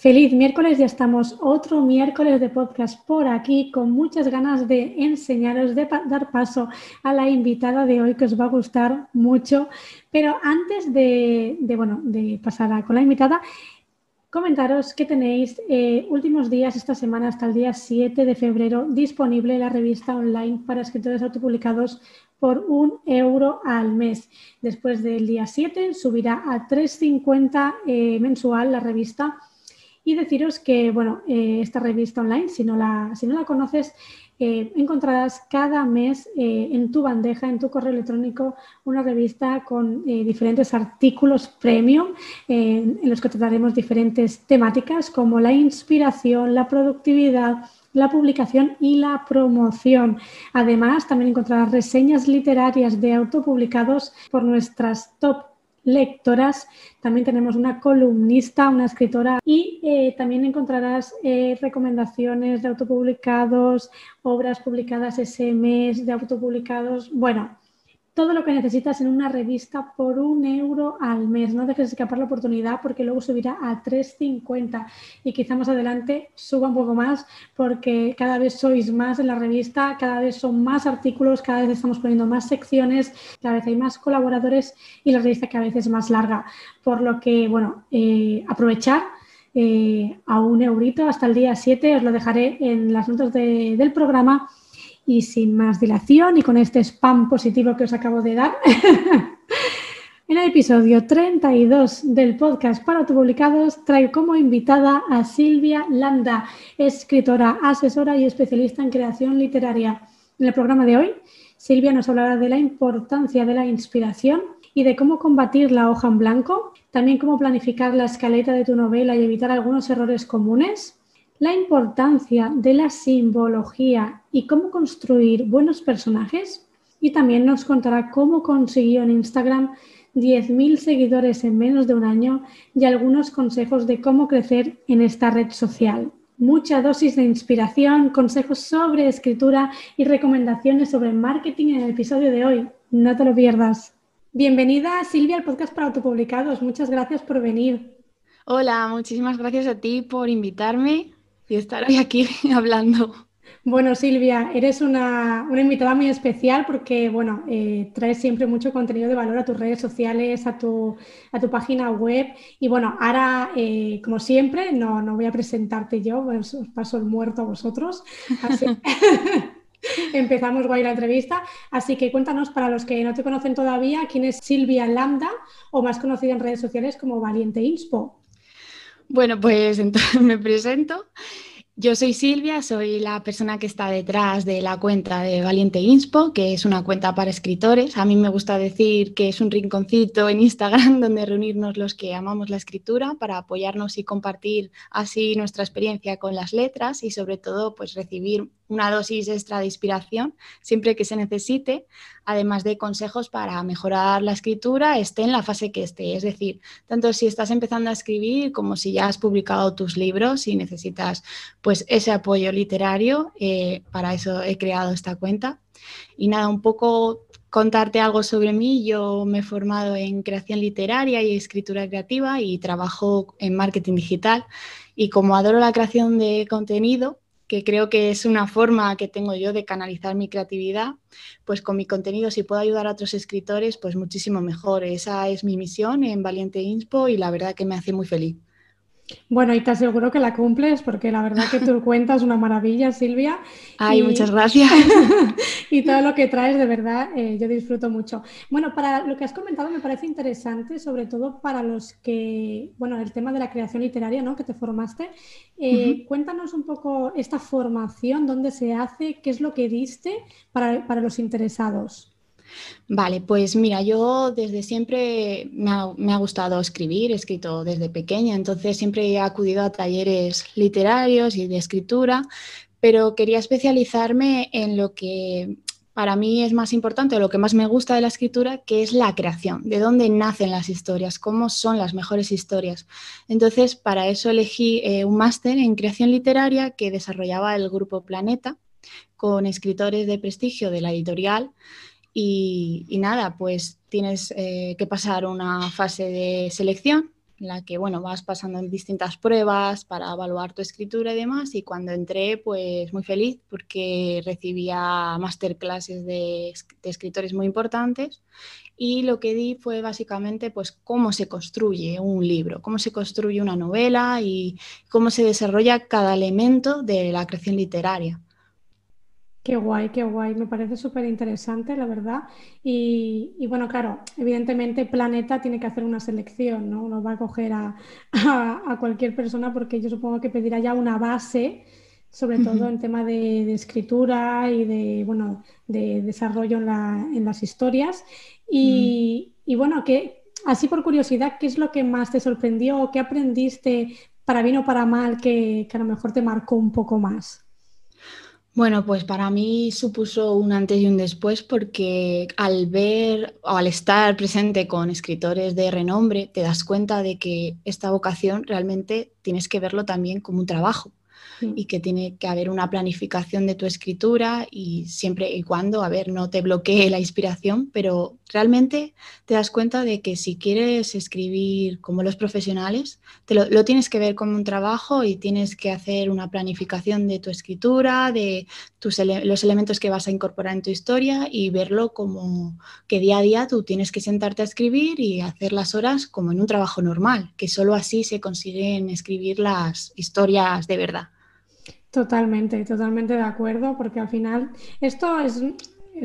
Feliz miércoles, ya estamos otro miércoles de podcast por aquí con muchas ganas de enseñaros, de dar paso a la invitada de hoy que os va a gustar mucho. Pero antes de, bueno, de pasar con la invitada, comentaros que tenéis eh, últimos días esta semana hasta el día 7 de febrero disponible la revista online para escritores autopublicados por un euro al mes. Después del día 7 subirá a 3,50 eh, mensual la revista y deciros que, bueno, eh, esta revista online, si no la, si no la conoces, eh, encontrarás cada mes eh, en tu bandeja, en tu correo electrónico, una revista con diferentes artículos premium en los que trataremos diferentes temáticas como la inspiración, la productividad, la publicación y la promoción. Además, también encontrarás reseñas literarias de autopublicados por nuestras top lectoras, también tenemos una columnista, una escritora y eh, también encontrarás eh, recomendaciones de autopublicados, obras publicadas ese mes de autopublicados. Bueno, todo lo que necesitas en una revista por un euro al mes. No dejes escapar la oportunidad porque luego subirá a 3,50 y quizá más adelante suba un poco más porque cada vez sois más en la revista, cada vez son más artículos, cada vez estamos poniendo más secciones, cada vez hay más colaboradores y la revista cada vez es más larga. Por lo que, bueno, eh, aprovechar. Eh, a un eurito hasta el día 7, os lo dejaré en las notas del programa y sin más dilación y con este spam positivo que os acabo de dar, en el episodio 32 del podcast para autopublicados traigo como invitada a Silvia Landa, escritora, asesora y especialista en creación literaria. En el programa de hoy, Silvia nos hablará de la importancia de la inspiración y de cómo combatir la hoja en blanco, también cómo planificar la escaleta de tu novela y evitar algunos errores comunes, la importancia de la simbología y cómo construir buenos personajes. Y también nos contará cómo consiguió en Instagram 10.000 seguidores en menos de un año y algunos consejos de cómo crecer en esta red social. Mucha dosis de inspiración, consejos sobre escritura y recomendaciones sobre marketing en el episodio de hoy. No te lo pierdas. Bienvenida Silvia al podcast para autopublicados. Muchas gracias por venir. Hola, muchísimas gracias a ti por invitarme y estar hoy aquí hablando. Bueno, Silvia, eres una, invitada muy especial porque, bueno, eh, traes siempre mucho contenido de valor a tus redes sociales, a tu, a tu página web. Y bueno, ahora, eh, como siempre, no, no voy a presentarte yo, os paso el muerto a vosotros. Empezamos guay la entrevista. Así que cuéntanos, para los que no te conocen todavía, quién es Silvia Lambda, o más conocida en redes sociales como Valiente Inspo. Bueno, pues entonces me presento. Yo soy Silvia, soy la persona que está detrás de la cuenta de Valiente Inspo, que es una cuenta para escritores. A mí me gusta decir que es un rinconcito en Instagram donde reunirnos los que amamos la escritura para apoyarnos y compartir así nuestra experiencia con las letras y sobre todo pues recibir una dosis extra de inspiración siempre que se necesite, además de consejos para mejorar la escritura, esté en la fase que esté. Es decir, tanto si estás empezando a escribir como si ya has publicado tus libros y necesitas pues ese apoyo literario, eh, para eso he creado esta cuenta. Y nada, un poco contarte algo sobre mí. Yo me he formado en creación literaria y escritura creativa y trabajo en marketing digital. Y como adoro la creación de contenido, que creo que es una forma que tengo yo de canalizar mi creatividad, pues con mi contenido, si puedo ayudar a otros escritores, pues muchísimo mejor. Esa es mi misión en Valiente Inspo y la verdad que me hace muy feliz. Bueno, y te aseguro que la cumples porque la verdad que tu cuenta es una maravilla, Silvia. Ay, muchas gracias. y todo lo que traes, de verdad, eh, yo disfruto mucho. Bueno, para lo que has comentado me parece interesante, sobre todo para los que, bueno, el tema de la creación literaria, ¿no? Que te formaste. Eh, cuéntanos un poco esta formación, dónde se hace, qué es lo que diste para, para los interesados. Vale, pues mira, yo desde siempre me ha, gustado escribir, he escrito desde pequeña, entonces siempre he acudido a talleres literarios y de escritura, pero quería especializarme en lo que para mí es más importante, lo que más me gusta de la escritura, que es la creación, de dónde nacen las historias, cómo son las mejores historias. Entonces, para eso elegí eh, un máster en creación literaria que desarrollaba el grupo Planeta con escritores de prestigio de la editorial y, nada, pues tienes eh, que pasar una fase de selección en la que, bueno, vas pasando en distintas pruebas para evaluar tu escritura y demás. Y cuando entré, pues muy feliz porque recibía masterclasses de, de escritores muy importantes y lo que di fue básicamente pues cómo se construye un libro, cómo se construye una novela y cómo se desarrolla cada elemento de la creación literaria. Qué guay, qué guay. Me parece súper interesante, la verdad. Y, bueno, claro, evidentemente Planeta tiene que hacer una selección, ¿no? No va a coger a, cualquier persona porque yo supongo que pedirá ya una base, sobre todo en tema de, escritura y de, bueno, de desarrollo en, las historias. Y, bueno, que, así por curiosidad, ¿qué es lo que más te sorprendió o qué aprendiste para bien o para mal que, que a lo mejor te marcó un poco más? Bueno, pues para mí supuso un antes y un después porque al ver o al estar presente con escritores de renombre te das cuenta de que esta vocación realmente tienes que verlo también como un trabajo y que tiene que haber una planificación de tu escritura y siempre y cuando, a ver, no te bloquee la inspiración, pero realmente te das cuenta de que si quieres escribir como los profesionales, te lo, tienes que ver como un trabajo y tienes que hacer una planificación de tu escritura, de tus los elementos que vas a incorporar en tu historia y verlo como que día a día tú tienes que sentarte a escribir y hacer las horas como en un trabajo normal, que solo así se consiguen escribir las historias de verdad. Totalmente, totalmente de acuerdo, porque al final esto es,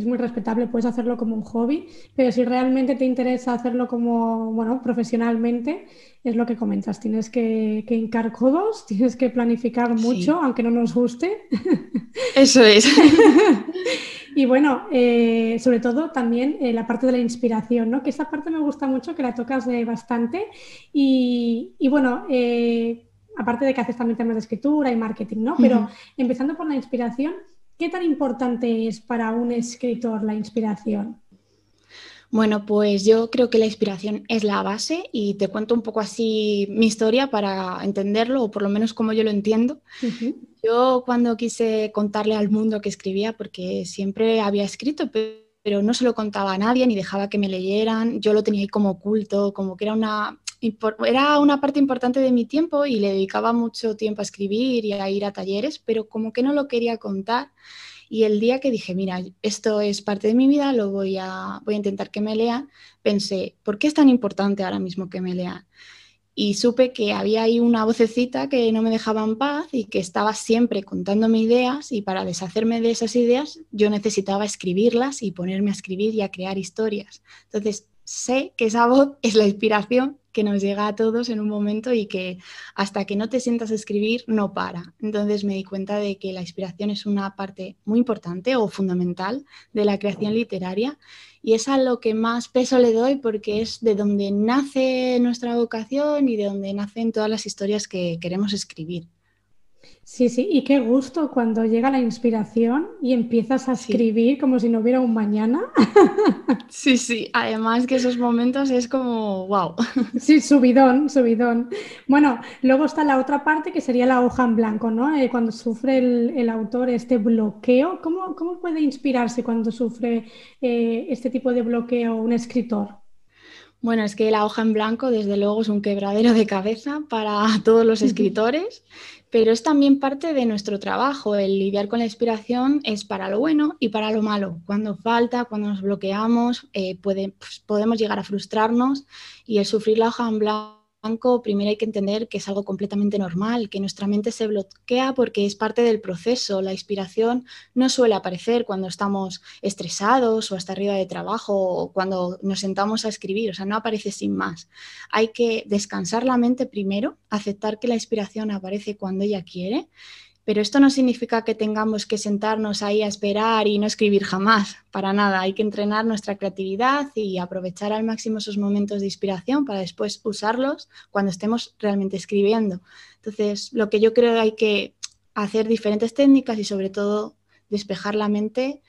muy respetable, puedes hacerlo como un hobby, pero si realmente te interesa hacerlo como, bueno, profesionalmente, es lo que comentas, tienes que, que hincar codos, tienes que planificar mucho, aunque no nos guste. Eso es. y bueno, eh, sobre todo también eh, la parte de la inspiración, ¿no? Que esa parte me gusta mucho, que la tocas de bastante. Y, y bueno, eh, aparte de que haces también temas de escritura y marketing, ¿no? Pero empezando por la inspiración, ¿qué tan importante es para un escritor la inspiración? Bueno, pues yo creo que la inspiración es la base y te cuento un poco así mi historia para entenderlo o por lo menos como yo lo entiendo. Yo cuando quise contarle al mundo que escribía, porque siempre había escrito, pero no se lo contaba a nadie ni dejaba que me leyeran, yo lo tenía ahí como oculto, como que era una era una parte importante de mi tiempo y le dedicaba mucho tiempo a escribir y a ir a talleres, pero como que no lo quería contar. Y el día que dije, mira, esto es parte de mi vida, lo voy a, voy a intentar que me lean, pensé, ¿por qué es tan importante ahora mismo que me lean? Y supe que había ahí una vocecita que no me dejaba en paz y que estaba siempre contándome ideas y para deshacerme de esas ideas yo necesitaba escribirlas y ponerme a escribir y a crear historias. Entonces sé que esa voz es la inspiración que nos llega a todos en un momento y que hasta que no te sientas a escribir no para. Entonces me di cuenta de que la inspiración es una parte muy importante o fundamental de la creación literaria y es a lo que más peso le doy porque es de donde nace nuestra vocación y de donde nacen todas las historias que queremos escribir. Sí, sí, y qué gusto cuando llega la inspiración y empiezas a escribir como si no hubiera un mañana. Sí, sí, además que esos momentos es como, wow. Sí, subidón, subidón. Bueno, luego está la otra parte que sería la hoja en blanco, ¿no? Eh, cuando sufre el, autor este bloqueo, ¿cómo, ¿cómo, puede inspirarse cuando sufre eh, este tipo de bloqueo un escritor? Bueno, es que la hoja en blanco, desde luego, es un quebradero de cabeza para todos los escritores pero es también parte de nuestro trabajo. El lidiar con la inspiración es para lo bueno y para lo malo. Cuando falta, cuando nos bloqueamos, eh, pues, podemos llegar a frustrarnos y el sufrir la hoja en blanco primero hay que entender que es algo completamente normal, que nuestra mente se bloquea porque es parte del proceso. La inspiración no suele aparecer cuando estamos estresados o hasta arriba de trabajo o cuando nos sentamos a escribir, o sea, no aparece sin más. Hay que descansar la mente primero, aceptar que la inspiración aparece cuando ella quiere Pero esto no significa que tengamos que sentarnos ahí a esperar y no escribir jamás, para nada. Hay que entrenar nuestra creatividad y aprovechar al máximo esos momentos de inspiración para después usarlos cuando estemos realmente escribiendo. Entonces, lo que yo creo hay que hacer diferentes técnicas y sobre todo despejar la mente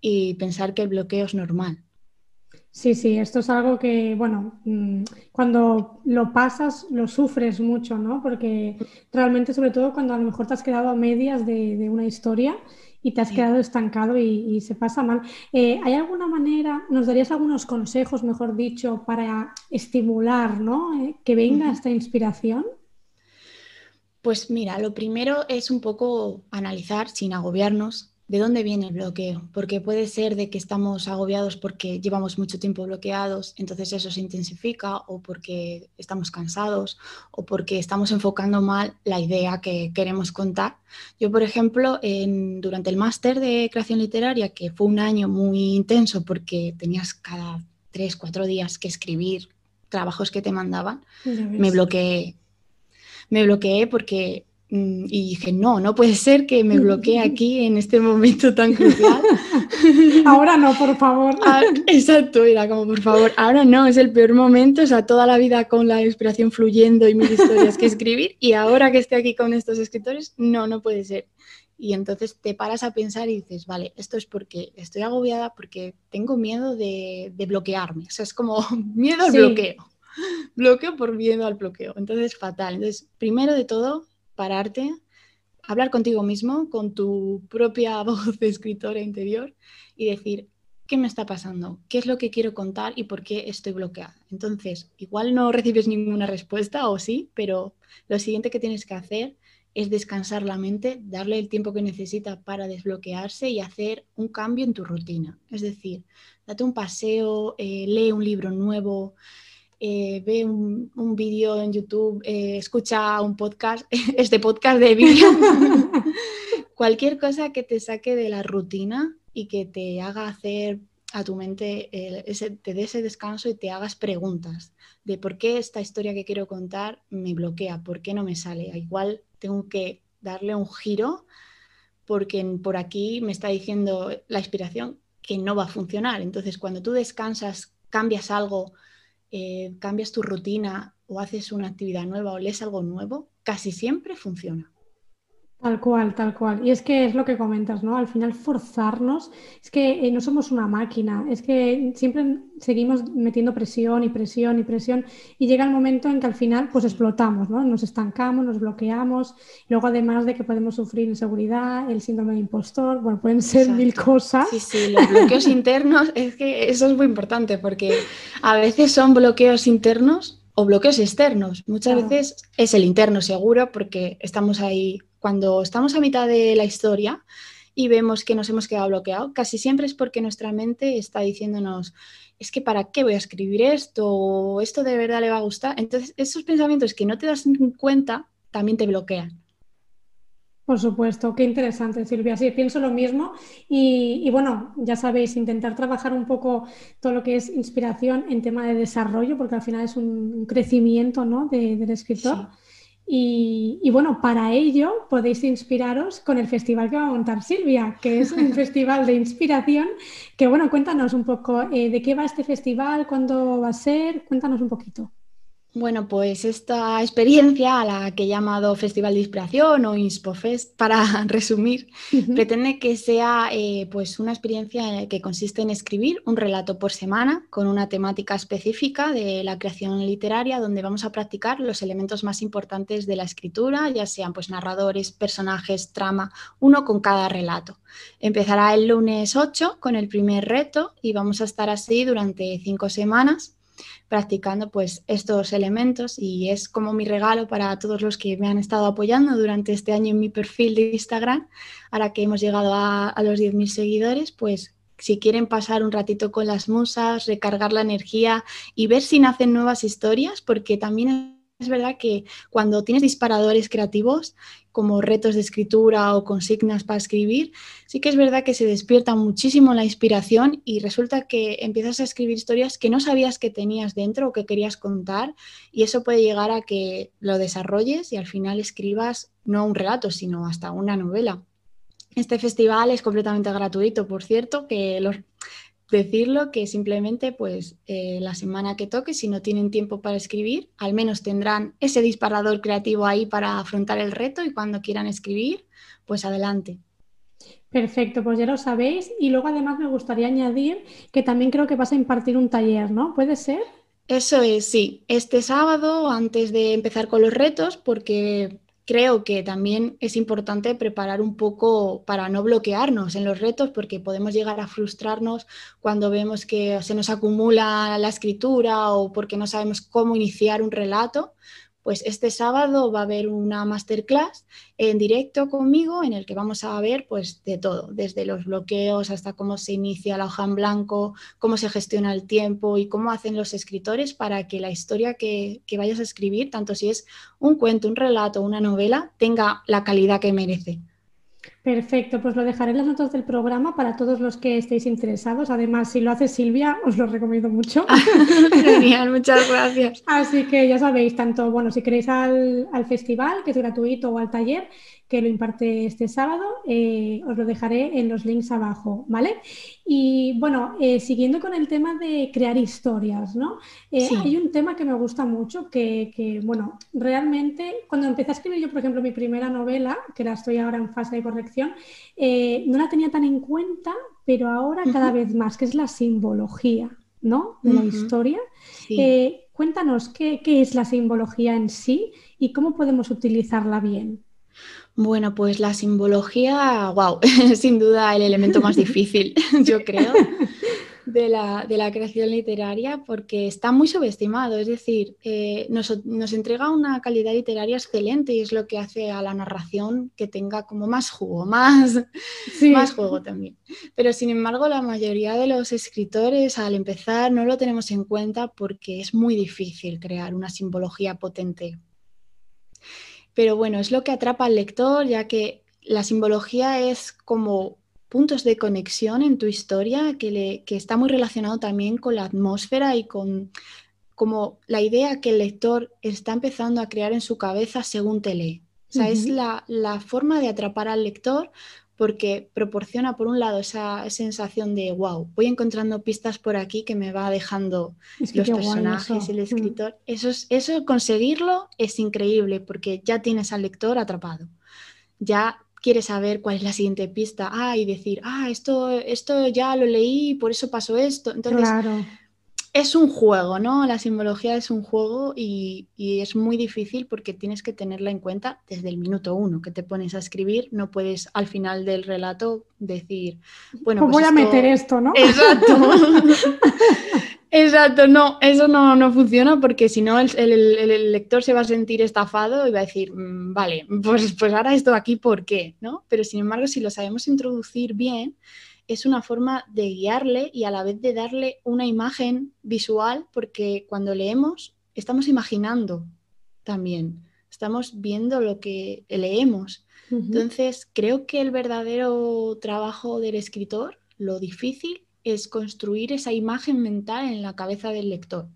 y pensar que el bloqueo es normal. Sí, sí, esto es algo que, bueno, mm, cuando lo pasas, lo sufres mucho, ¿no? Porque realmente, sobre todo cuando a lo mejor te has quedado a medias de, una historia y te has quedado estancado y, se pasa mal. Eh, ¿Hay alguna manera, nos darías algunos consejos, mejor dicho, para estimular, ¿no? Eh, que venga esta inspiración? Pues mira, lo primero es un poco analizar sin agobiarnos ¿De dónde viene el bloqueo? Porque puede ser de que estamos agobiados porque llevamos mucho tiempo bloqueados, entonces eso se intensifica, o porque estamos cansados, o porque estamos enfocando mal la idea que queremos contar. Yo, por ejemplo, durante el máster de creación literaria, que fue un año muy intenso porque tenías cada tres, cuatro días que escribir trabajos que te mandaban, me bloqueé. Me bloqueé porque y dije, no, no puede ser que me bloquee aquí en este momento tan crucial. Ahora no, por favor. Ah, exacto, era como, por favor, ahora no, es el peor momento, o sea, toda la vida con la inspiración fluyendo y mis historias que escribir, y ahora que estoy aquí con estos escritores, no, no puede ser. Y entonces te paras a pensar y dices, vale, esto es porque estoy agobiada, porque tengo miedo de, bloquearme, o sea, es como miedo al bloqueo. Bloqueo por miedo al bloqueo. Entonces, fatal. Entonces, primero de todo, pararte, hablar contigo mismo, con tu propia voz de escritora interior y decir, ¿qué me está pasando? ¿Qué es lo que quiero contar y por qué estoy bloqueada? Entonces, igual no recibes ninguna respuesta o sí, pero lo siguiente que tienes que hacer es descansar la mente, darle el tiempo que necesita para desbloquearse y hacer un cambio en tu rutina. Es decir, date un paseo, eh, lee un libro nuevo, eh, ve un, vídeo en YouTube, eh, escucha un podcast, este podcast de vídeo, cualquier cosa que te saque de la rutina y que te haga hacer a tu mente, ese, te dé ese descanso y te hagas preguntas de por qué esta historia que quiero contar me bloquea, por qué no me sale. Igual tengo que darle un giro porque por aquí me está diciendo la inspiración que no va a funcionar. Entonces, cuando tú descansas, cambias algo, eh, cambias tu rutina o haces una actividad nueva o lees algo nuevo, casi siempre funciona. Tal cual, tal cual. Y es que es lo que comentas, ¿no? Al final forzarnos, es que eh, no somos una máquina, es que siempre seguimos metiendo presión y presión y presión y llega el momento en que al final pues explotamos, ¿no? Nos estancamos, nos bloqueamos, luego además de que podemos sufrir inseguridad, el síndrome de impostor, bueno, pueden ser mil cosas. Sí, sí, los bloqueos internos, es que eso es muy importante porque a veces son bloqueos internos o bloqueos externos. Muchas veces es el interno seguro porque estamos ahí cuando estamos a mitad de la historia y vemos que nos hemos quedado bloqueados, casi siempre es porque nuestra mente está diciéndonos, es que para qué voy a escribir esto, esto de verdad le va a gustar. Entonces, esos pensamientos que no te das cuenta también te bloquean. Por supuesto, qué interesante, Silvia. Sí, pienso lo mismo. Y, bueno, ya sabéis, intentar trabajar un poco todo lo que es inspiración en tema de desarrollo, porque al final es un crecimiento ¿no? del escritor. Y, bueno, para ello podéis inspiraros con el festival que va a montar Silvia, que es un festival de inspiración. Que bueno, cuéntanos un poco eh, de qué va este festival, cuándo va a ser, cuéntanos un poquito. Bueno, pues esta experiencia a la que he llamado Festival de Inspiración o InSpoFest, para resumir, pretende que sea eh, pues una experiencia que consiste en escribir un relato por semana con una temática específica de la creación literaria, donde vamos a practicar los elementos más importantes de la escritura, ya sean pues narradores, personajes, trama, uno con cada relato. Empezará el lunes 8 con el primer reto y vamos a estar así durante cinco semanas practicando pues estos elementos y es como mi regalo para todos los que me han estado apoyando durante este año en mi perfil de Instagram, ahora que hemos llegado a, a los 10.000 seguidores, pues si quieren pasar un ratito con las musas, recargar la energía y ver si nacen nuevas historias, porque también es verdad que cuando tienes disparadores creativos, como retos de escritura o consignas para escribir, sí que es verdad que se despierta muchísimo la inspiración y resulta que empiezas a escribir historias que no sabías que tenías dentro o que querías contar y eso puede llegar a que lo desarrolles y al final escribas no un relato, sino hasta una novela. Este festival es completamente gratuito, por cierto, que los, decirlo que simplemente pues eh, la semana que toque, si no tienen tiempo para escribir, al menos tendrán ese disparador creativo ahí para afrontar el reto y cuando quieran escribir, pues adelante. Perfecto, pues ya lo sabéis. Y luego además me gustaría añadir que también creo que vas a impartir un taller, ¿no? ¿Puede ser? Eso es, sí. Este sábado, antes de empezar con los retos, porque creo que también es importante preparar un poco para no bloquearnos en los retos, porque podemos llegar a frustrarnos cuando vemos que se nos acumula la escritura o porque no sabemos cómo iniciar un relato pues este sábado va a haber una masterclass en directo conmigo en el que vamos a ver pues de todo, desde los bloqueos hasta cómo se inicia la hoja en blanco, cómo se gestiona el tiempo y cómo hacen los escritores para que la historia que, que vayas a escribir, tanto si es un cuento, un relato, una novela, tenga la calidad que merece. Perfecto, pues lo dejaré en las notas del programa para todos los que estéis interesados. Además, si lo hace Silvia, os lo recomiendo mucho. Genial, muchas gracias. Así que ya sabéis, tanto, bueno, si queréis al, al festival, que es gratuito, o al taller, que lo imparte este sábado. Eh, os lo dejaré en los links abajo, ¿vale? Y bueno, eh, siguiendo con el tema de crear historias, ¿no? Eh, hay un tema que me gusta mucho, que, bueno, realmente cuando empecé a escribir yo, por ejemplo, mi primera novela, que la estoy ahora en fase de corrección, no la tenía tan en cuenta, pero ahora cada vez más, que es la simbología, ¿no? De la historia. cuéntanos ¿qué, qué es la simbología en sí y cómo podemos utilizarla bien. Bueno, pues la simbología, wow, sin duda el elemento más difícil, yo creo, de la, creación literaria, porque está muy subestimado. Es decir, eh, nos, entrega una calidad literaria excelente y es lo que hace a la narración que tenga como más jugo, más, más juego también. Pero sin embargo, la mayoría de los escritores al empezar no lo tenemos en cuenta porque es muy difícil crear una simbología potente pero bueno, es lo que atrapa al lector, ya que la simbología es como puntos de conexión en tu historia que, le, está muy relacionado también con la atmósfera y con como la idea que el lector está empezando a crear en su cabeza según te lee. O sea, es la, la, forma de atrapar al lector porque proporciona, por un lado, esa sensación de, wow, voy encontrando pistas por aquí que me va dejando los personajes, el mm. escritor. Eso, eso, conseguirlo es increíble porque ya tienes al lector atrapado. Ya quieres saber cuál es la siguiente pista. Ah, y decir, ah, esto, esto ya lo leí, por eso pasó esto. Entonces, claro es un juego, ¿no? La simbología es un juego y, es muy difícil porque tienes que tenerla en cuenta desde el minuto uno que te pones a escribir. No puedes al final del relato decir, bueno, pues, voy a meter esto, ¿no? Exacto. Exacto, no, eso no, funciona porque si no el, lector se va a sentir estafado y va a decir, mm, vale, pues, pues ahora esto aquí, ¿por qué? ¿no? Pero sin embargo, si lo sabemos introducir bien, es una forma de guiarle y a la vez de darle una imagen visual, porque cuando leemos estamos imaginando también, estamos viendo lo que leemos. Entonces, creo que el verdadero trabajo del escritor, lo difícil, es construir esa imagen mental en la cabeza del lector.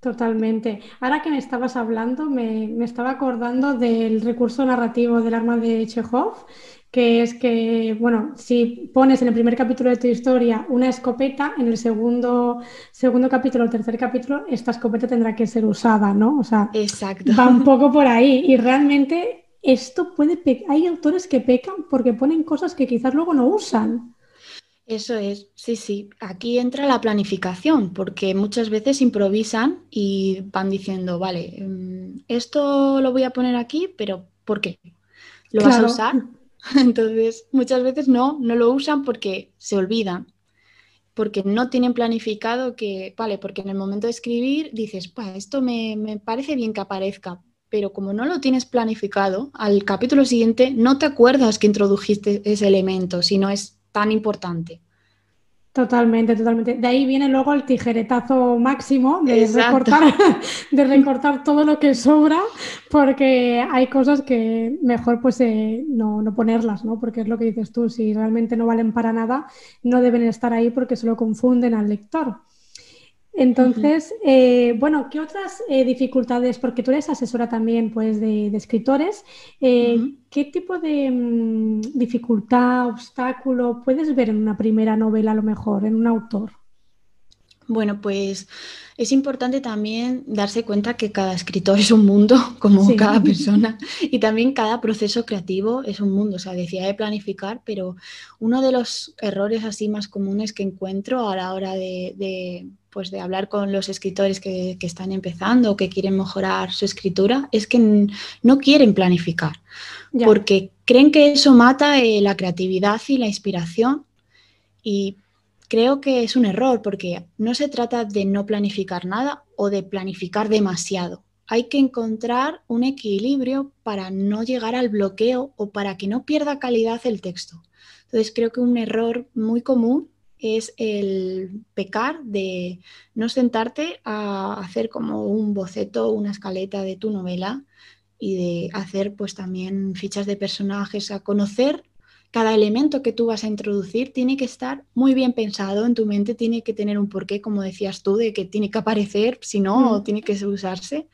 Totalmente. Ahora que me estabas hablando, me, me, estaba acordando del recurso narrativo del arma de Chekhov, que es que, bueno, si pones en el primer capítulo de tu historia una escopeta, en el segundo, segundo capítulo o tercer capítulo, esta escopeta tendrá que ser usada, ¿no? O sea, Exacto. va un poco por ahí. Y realmente esto puede... Hay autores que pecan porque ponen cosas que quizás luego no usan. Eso es, sí, sí. Aquí entra la planificación, porque muchas veces improvisan y van diciendo, vale, mm, esto lo voy a poner aquí, pero ¿por qué? ¿Lo vas a usar? Entonces, muchas veces no, no lo usan porque se olvidan, porque no tienen planificado que, vale, porque en el momento de escribir dices, esto me, me parece bien que aparezca, pero como no lo tienes planificado, al capítulo siguiente no te acuerdas que introdujiste ese elemento, si no es tan importante. Totalmente, totalmente. De ahí viene luego el tijeretazo máximo de recortar, de recortar todo lo que sobra, porque hay cosas que mejor pues eh, no, no, ponerlas, ¿no? Porque es lo que dices tú, si realmente no valen para nada, no deben estar ahí porque se lo confunden al lector. Entonces, eh, bueno, ¿qué otras eh, dificultades? Porque tú eres asesora también pues, de, escritores. Eh, ¿Qué tipo de mm, dificultad, obstáculo puedes ver en una primera novela a lo mejor, en un autor? Bueno, pues es importante también darse cuenta que cada escritor es un mundo, como cada persona, y también cada proceso creativo es un mundo. O sea, decía de planificar, pero uno de los errores así más comunes que encuentro a la hora de, pues de hablar con los escritores que, están empezando o que quieren mejorar su escritura es que no quieren planificar, porque creen que eso mata eh, la creatividad y la inspiración. Y creo que es un error porque no se trata de no planificar nada o de planificar demasiado. Hay que encontrar un equilibrio para no llegar al bloqueo o para que no pierda calidad el texto. Entonces creo que un error muy común es el pecar de no sentarte a hacer como un boceto, una escaleta de tu novela y de hacer pues también fichas de personajes, a conocer cada elemento que tú vas a introducir tiene que estar muy bien pensado en tu mente, tiene que tener un porqué, como decías tú, de que tiene que aparecer, si no, mm. tiene que usarse,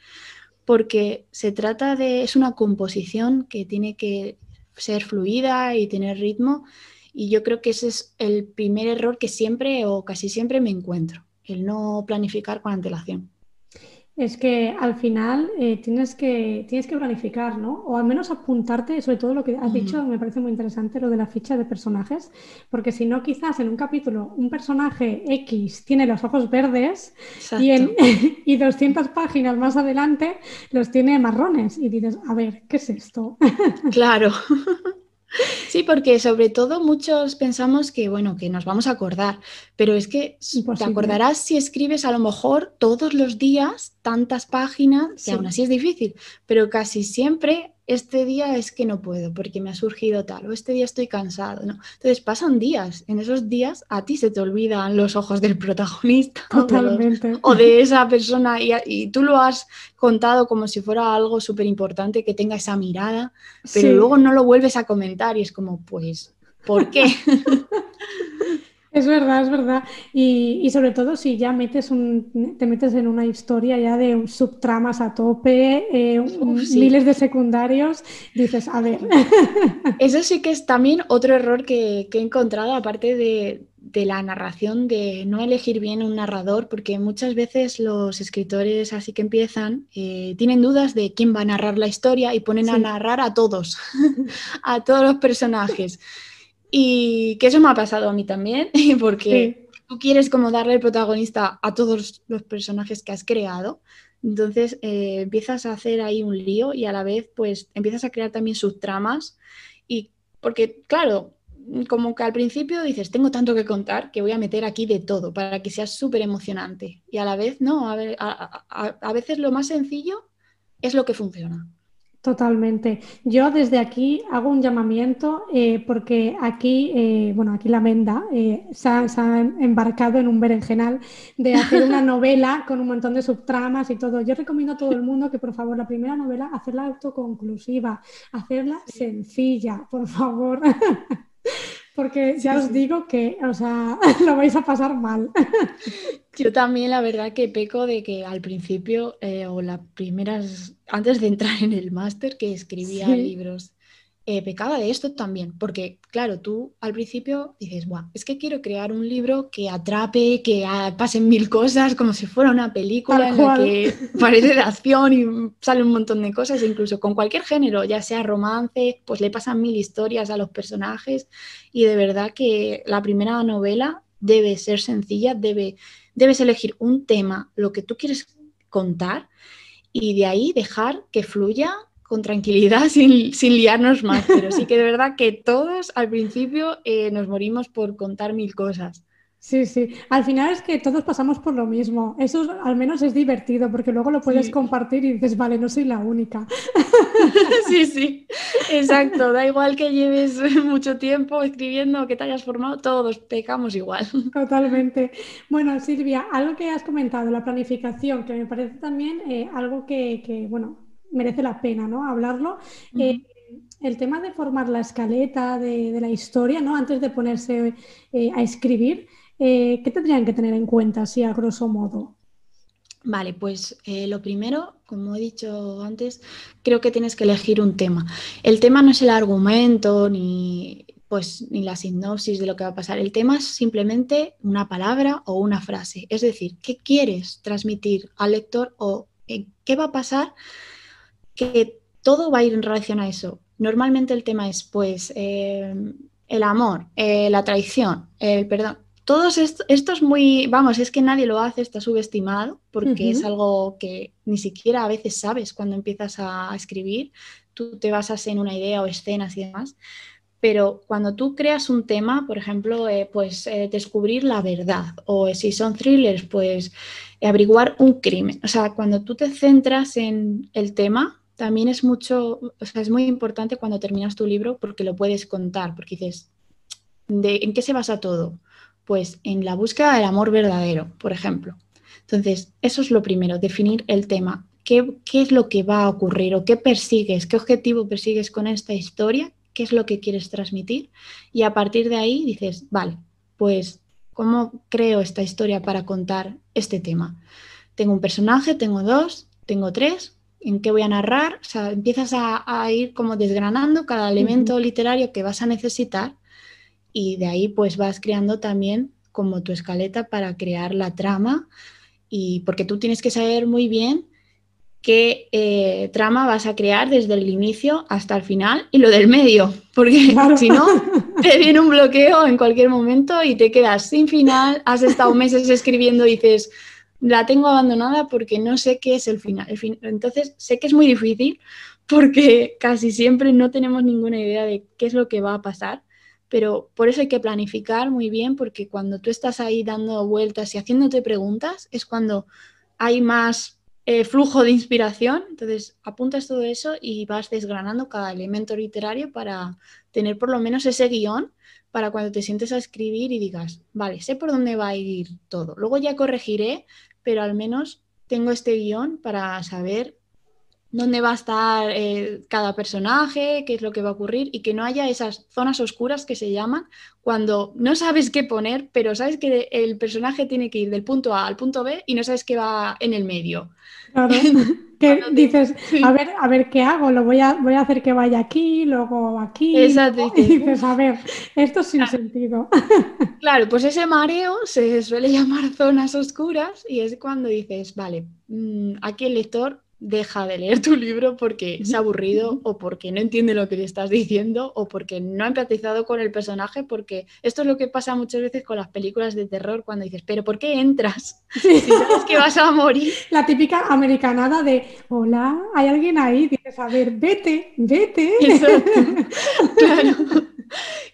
porque se trata de, es una composición que tiene que ser fluida y tener ritmo, y yo creo que ese es el primer error que siempre o casi siempre me encuentro, el no planificar con antelación. Es que al final eh, tienes, que, tienes que planificar, ¿no? O al menos apuntarte, sobre todo lo que has dicho, me parece muy interesante, lo de la ficha de personajes, porque si no, quizás en un capítulo un personaje X tiene los ojos verdes y, en, y 200 páginas más adelante los tiene marrones y dices, a ver, ¿qué es esto? Claro. Sí, porque sobre todo muchos pensamos que, bueno, que nos vamos a acordar, pero es que te acordarás si escribes a lo mejor todos los días tantas páginas, que aún así es difícil, pero casi siempre este día es que no puedo porque me ha surgido tal, o este día estoy cansado, ¿no? Entonces pasan días, en esos días a ti se te olvidan los ojos del protagonista O, de, esa persona y, tú lo has contado como si fuera algo súper importante que tenga esa mirada, pero luego no lo vuelves a comentar y es como, pues, ¿por qué? Es verdad, es verdad. Y, sobre todo si ya metes un, te metes en una historia ya de subtramas a tope, eh, miles de secundarios, dices, a ver. Eso sí que es también otro error que, he encontrado, aparte de, la narración, de no elegir bien un narrador, porque muchas veces los escritores así que empiezan eh, tienen dudas de quién va a narrar la historia y ponen a narrar a todos, a todos los personajes. Y que eso me ha pasado a mí también, porque tú quieres como darle el protagonista a todos los personajes que has creado, entonces eh, empiezas a hacer ahí un lío y a la vez pues empiezas a crear también subtramas y porque claro, como que al principio dices, tengo tanto que contar que voy a meter aquí de todo para que sea súper emocionante y a la vez no, a, a veces lo más sencillo es lo que funciona. Totalmente. Yo desde aquí hago un llamamiento eh, porque aquí, eh, bueno, aquí la Menda eh, se, ha, embarcado en un berenjenal de hacer una novela con un montón de subtramas y todo. Yo recomiendo a todo el mundo que por favor la primera novela hacerla autoconclusiva, hacerla sencilla, por favor. porque ya os digo que, o sea, lo vais a pasar mal. Yo también, la verdad, que peco de que al principio, o las primeras antes de entrar en el máster que escribía libros, eh, pecaba de esto también, porque claro, tú al principio dices, Buah, es que quiero crear un libro que atrape, que pasen mil cosas, como si fuera una película en la que parece de acción y sale un montón de cosas, incluso con cualquier género, ya sea romance, pues le pasan mil historias a los personajes y de verdad que la primera novela debe ser sencilla, debe, debes elegir un tema, lo que tú quieres contar y de ahí dejar que fluya con tranquilidad sin, sin liarnos más. Pero sí que de verdad que todos al principio eh, nos morimos por contar mil cosas. Sí, sí. Al final es que todos pasamos por lo mismo. Eso al menos es divertido porque luego lo puedes compartir y dices, vale, no soy la única. Sí, sí. Exacto, da igual que lleves mucho tiempo escribiendo, que te hayas formado, todos pecamos igual. Totalmente. Bueno, Silvia, algo que has comentado, la planificación, que me parece también eh, algo que, bueno, merece la pena, ¿no? Hablarlo. Eh, el tema de formar la escaleta de, la historia, ¿no? Antes de ponerse eh, a escribir, ¿qué tendrían que tener en cuenta, así a grosso modo? Vale, pues lo primero como he dicho antes, creo que tienes que elegir un tema. El tema no es el argumento ni, pues, ni la sinopsis de lo que va a pasar. El tema es simplemente una palabra o una frase. Es decir, ¿qué quieres transmitir al lector o qué va a pasar? Que todo va a ir en relación a eso. Normalmente el tema es, pues, eh, el amor, eh, la traición, el perdón. Todos esto, es muy, vamos, es que nadie lo hace, está subestimado, porque es algo que ni siquiera a veces sabes cuando empiezas a escribir, tú te basas en una idea o escenas y demás, pero cuando tú creas un tema, por ejemplo, eh, pues eh, descubrir la verdad, o si son thrillers, pues averiguar un crimen, o sea, cuando tú te centras en el tema, también es mucho, o sea, es muy importante cuando terminas tu libro porque lo puedes contar, porque dices, ¿de, ¿en qué se basa todo? Pues en la búsqueda del amor verdadero, por ejemplo. Entonces, eso es lo primero, definir el tema. ¿Qué, es lo que va a ocurrir o qué persigues? ¿Qué objetivo persigues con esta historia? ¿Qué es lo que quieres transmitir? Y a partir de ahí dices, vale, pues, ¿cómo creo esta historia para contar este tema? Tengo un personaje, tengo dos, tengo tres, ¿en qué voy a narrar? O sea, empiezas a, ir como desgranando cada elemento literario que vas a necesitar y de ahí pues vas creando también como tu escaleta para crear la trama. Y porque tú tienes que saber muy bien qué eh, trama vas a crear desde el inicio hasta el final y lo del medio, porque si no, te viene un bloqueo en cualquier momento y te quedas sin final, has estado meses escribiendo y dices, la tengo abandonada porque no sé qué es el final. El fin Entonces, sé que es muy difícil porque casi siempre no tenemos ninguna idea de qué es lo que va a pasar pero por eso hay que planificar muy bien porque cuando tú estás ahí dando vueltas y haciéndote preguntas es cuando hay más eh, flujo de inspiración. Entonces apuntas todo eso y vas desgranando cada elemento literario para tener por lo menos ese guion para cuando te sientes a escribir y digas, vale, sé por dónde va a ir todo. Luego ya corregiré, pero al menos tengo este guion para saber dónde va a estar eh, cada personaje, qué es lo que va a ocurrir y que no haya esas zonas oscuras que se llaman cuando no sabes qué poner, pero sabes que el personaje tiene que ir del punto A al punto B y no sabes qué va en el medio. Claro. que dices, a ver, a ver qué hago, lo voy a, voy a hacer que vaya aquí, luego aquí. Exacto. Y dices, a ver, esto es sin sentido. Claro, pues ese mareo se suele llamar zonas oscuras y es cuando dices, vale, mm, aquí el lector deja de leer tu libro porque se ha aburrido o porque no entiende lo que le estás diciendo o porque no ha empatizado con el personaje, porque esto es lo que pasa muchas veces con las películas de terror cuando dices, pero ¿por qué entras? Si sabes que vas a morir. La típica americanada de, hola, hay alguien ahí, dices, a ver, vete, vete. claro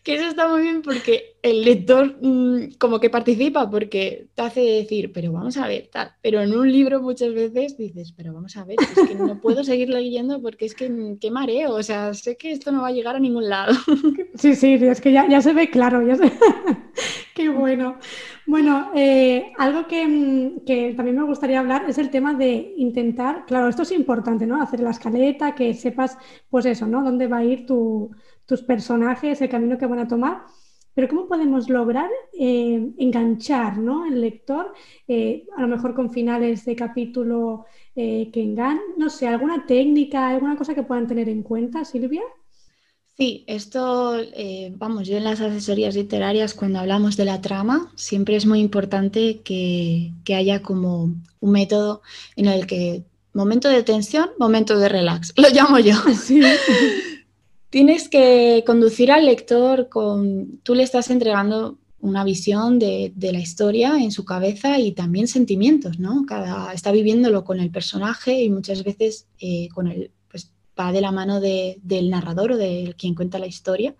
que eso está muy bien porque el lector mm, como que participa porque te hace decir, pero vamos a ver, tal. Pero en un libro muchas veces dices, pero vamos a ver, es que no puedo seguir leyendo porque es que mm, qué mareo, o sea, sé que esto no va a llegar a ningún lado. Sí, sí, es que ya, se ve claro, ya qué bueno. Bueno, eh, algo mm, que, también me gustaría hablar es el tema de intentar, claro, esto es importante, ¿no? Hacer la escaleta, que sepas, pues eso, ¿no? Dónde va a ir tu tus personajes, el camino que van a tomar, pero ¿cómo podemos lograr eh, enganchar ¿no? el lector, eh, a lo mejor con finales de capítulo eh, que engan, no sé, alguna técnica, alguna cosa que puedan tener en cuenta, Silvia? Sí, esto, vamos, yo en las asesorías literarias cuando hablamos de la trama, siempre es muy importante que, que haya como un método en el que momento de tensión, momento de relax, lo llamo yo. Sí. Tienes que conducir al lector con, tú le estás entregando una visión de, la historia en su cabeza y también sentimientos, ¿no? Cada, está viviéndolo con el personaje y muchas veces eh, con el, pues, va de la mano del narrador o de quien cuenta la historia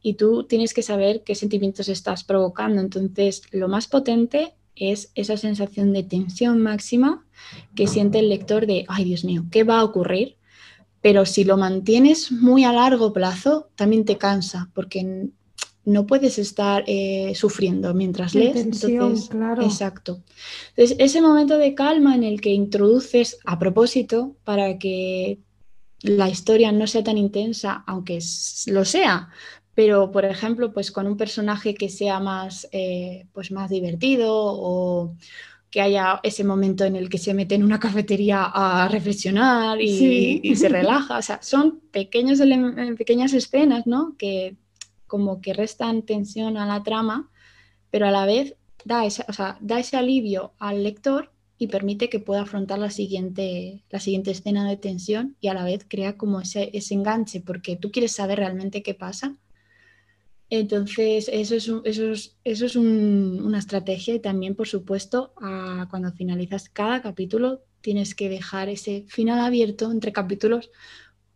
y tú tienes que saber qué sentimientos estás provocando. Entonces, lo más potente es esa sensación de tensión máxima que siente el lector de, ay Dios mío, ¿qué va a ocurrir? Pero si lo mantienes muy a largo plazo, también te cansa, porque no puedes estar eh, sufriendo mientras lees. entonces, claro. Exacto. Entonces, ese momento de calma en el que introduces a propósito para que la historia no sea tan intensa, aunque lo sea, pero por ejemplo, pues con un personaje que sea más, eh, pues más divertido o que haya ese momento en el que se mete en una cafetería a reflexionar y, se relaja. O sea, son pequeños pequeñas escenas, ¿no? Que como que restan tensión a la trama, pero a la vez da, da ese alivio al lector y permite que pueda afrontar la siguiente, la siguiente escena de tensión y a la vez crea como ese, ese enganche, porque tú quieres saber realmente qué pasa entonces, eso es, eso eso es una estrategia y también, por supuesto, cuando finalizas cada capítulo, tienes que dejar ese final abierto entre capítulos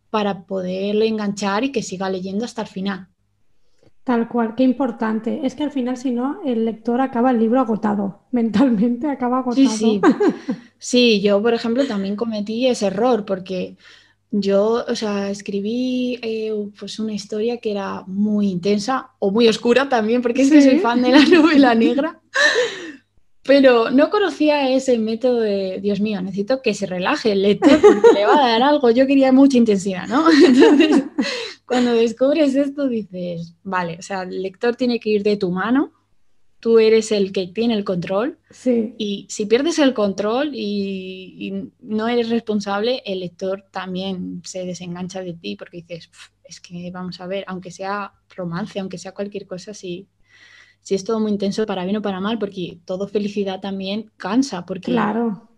para poderle enganchar y que siga leyendo hasta el final. Tal cual, qué importante. Es que al final, si no, el lector acaba el libro agotado, mentalmente acaba agotado. Sí, sí. sí, yo, por ejemplo, también cometí ese error porque yo, o sea, escribí eh, pues una historia que era muy intensa o muy oscura también, porque es que soy fan de la novela negra. Pero no conocía ese método de, Dios mío, necesito que se relaje el lector porque le va a dar algo. Yo quería mucha intensidad, ¿no? Entonces, cuando descubres esto, dices, vale, o sea, el lector tiene que ir de tu mano tú eres el que tiene el control. Sí. Y si pierdes el control y, no eres responsable, el lector también se desengancha de ti porque dices, es que vamos a ver, aunque sea romance, aunque sea cualquier cosa, si, si es todo muy intenso para bien o para mal, porque todo felicidad también cansa, porque claro.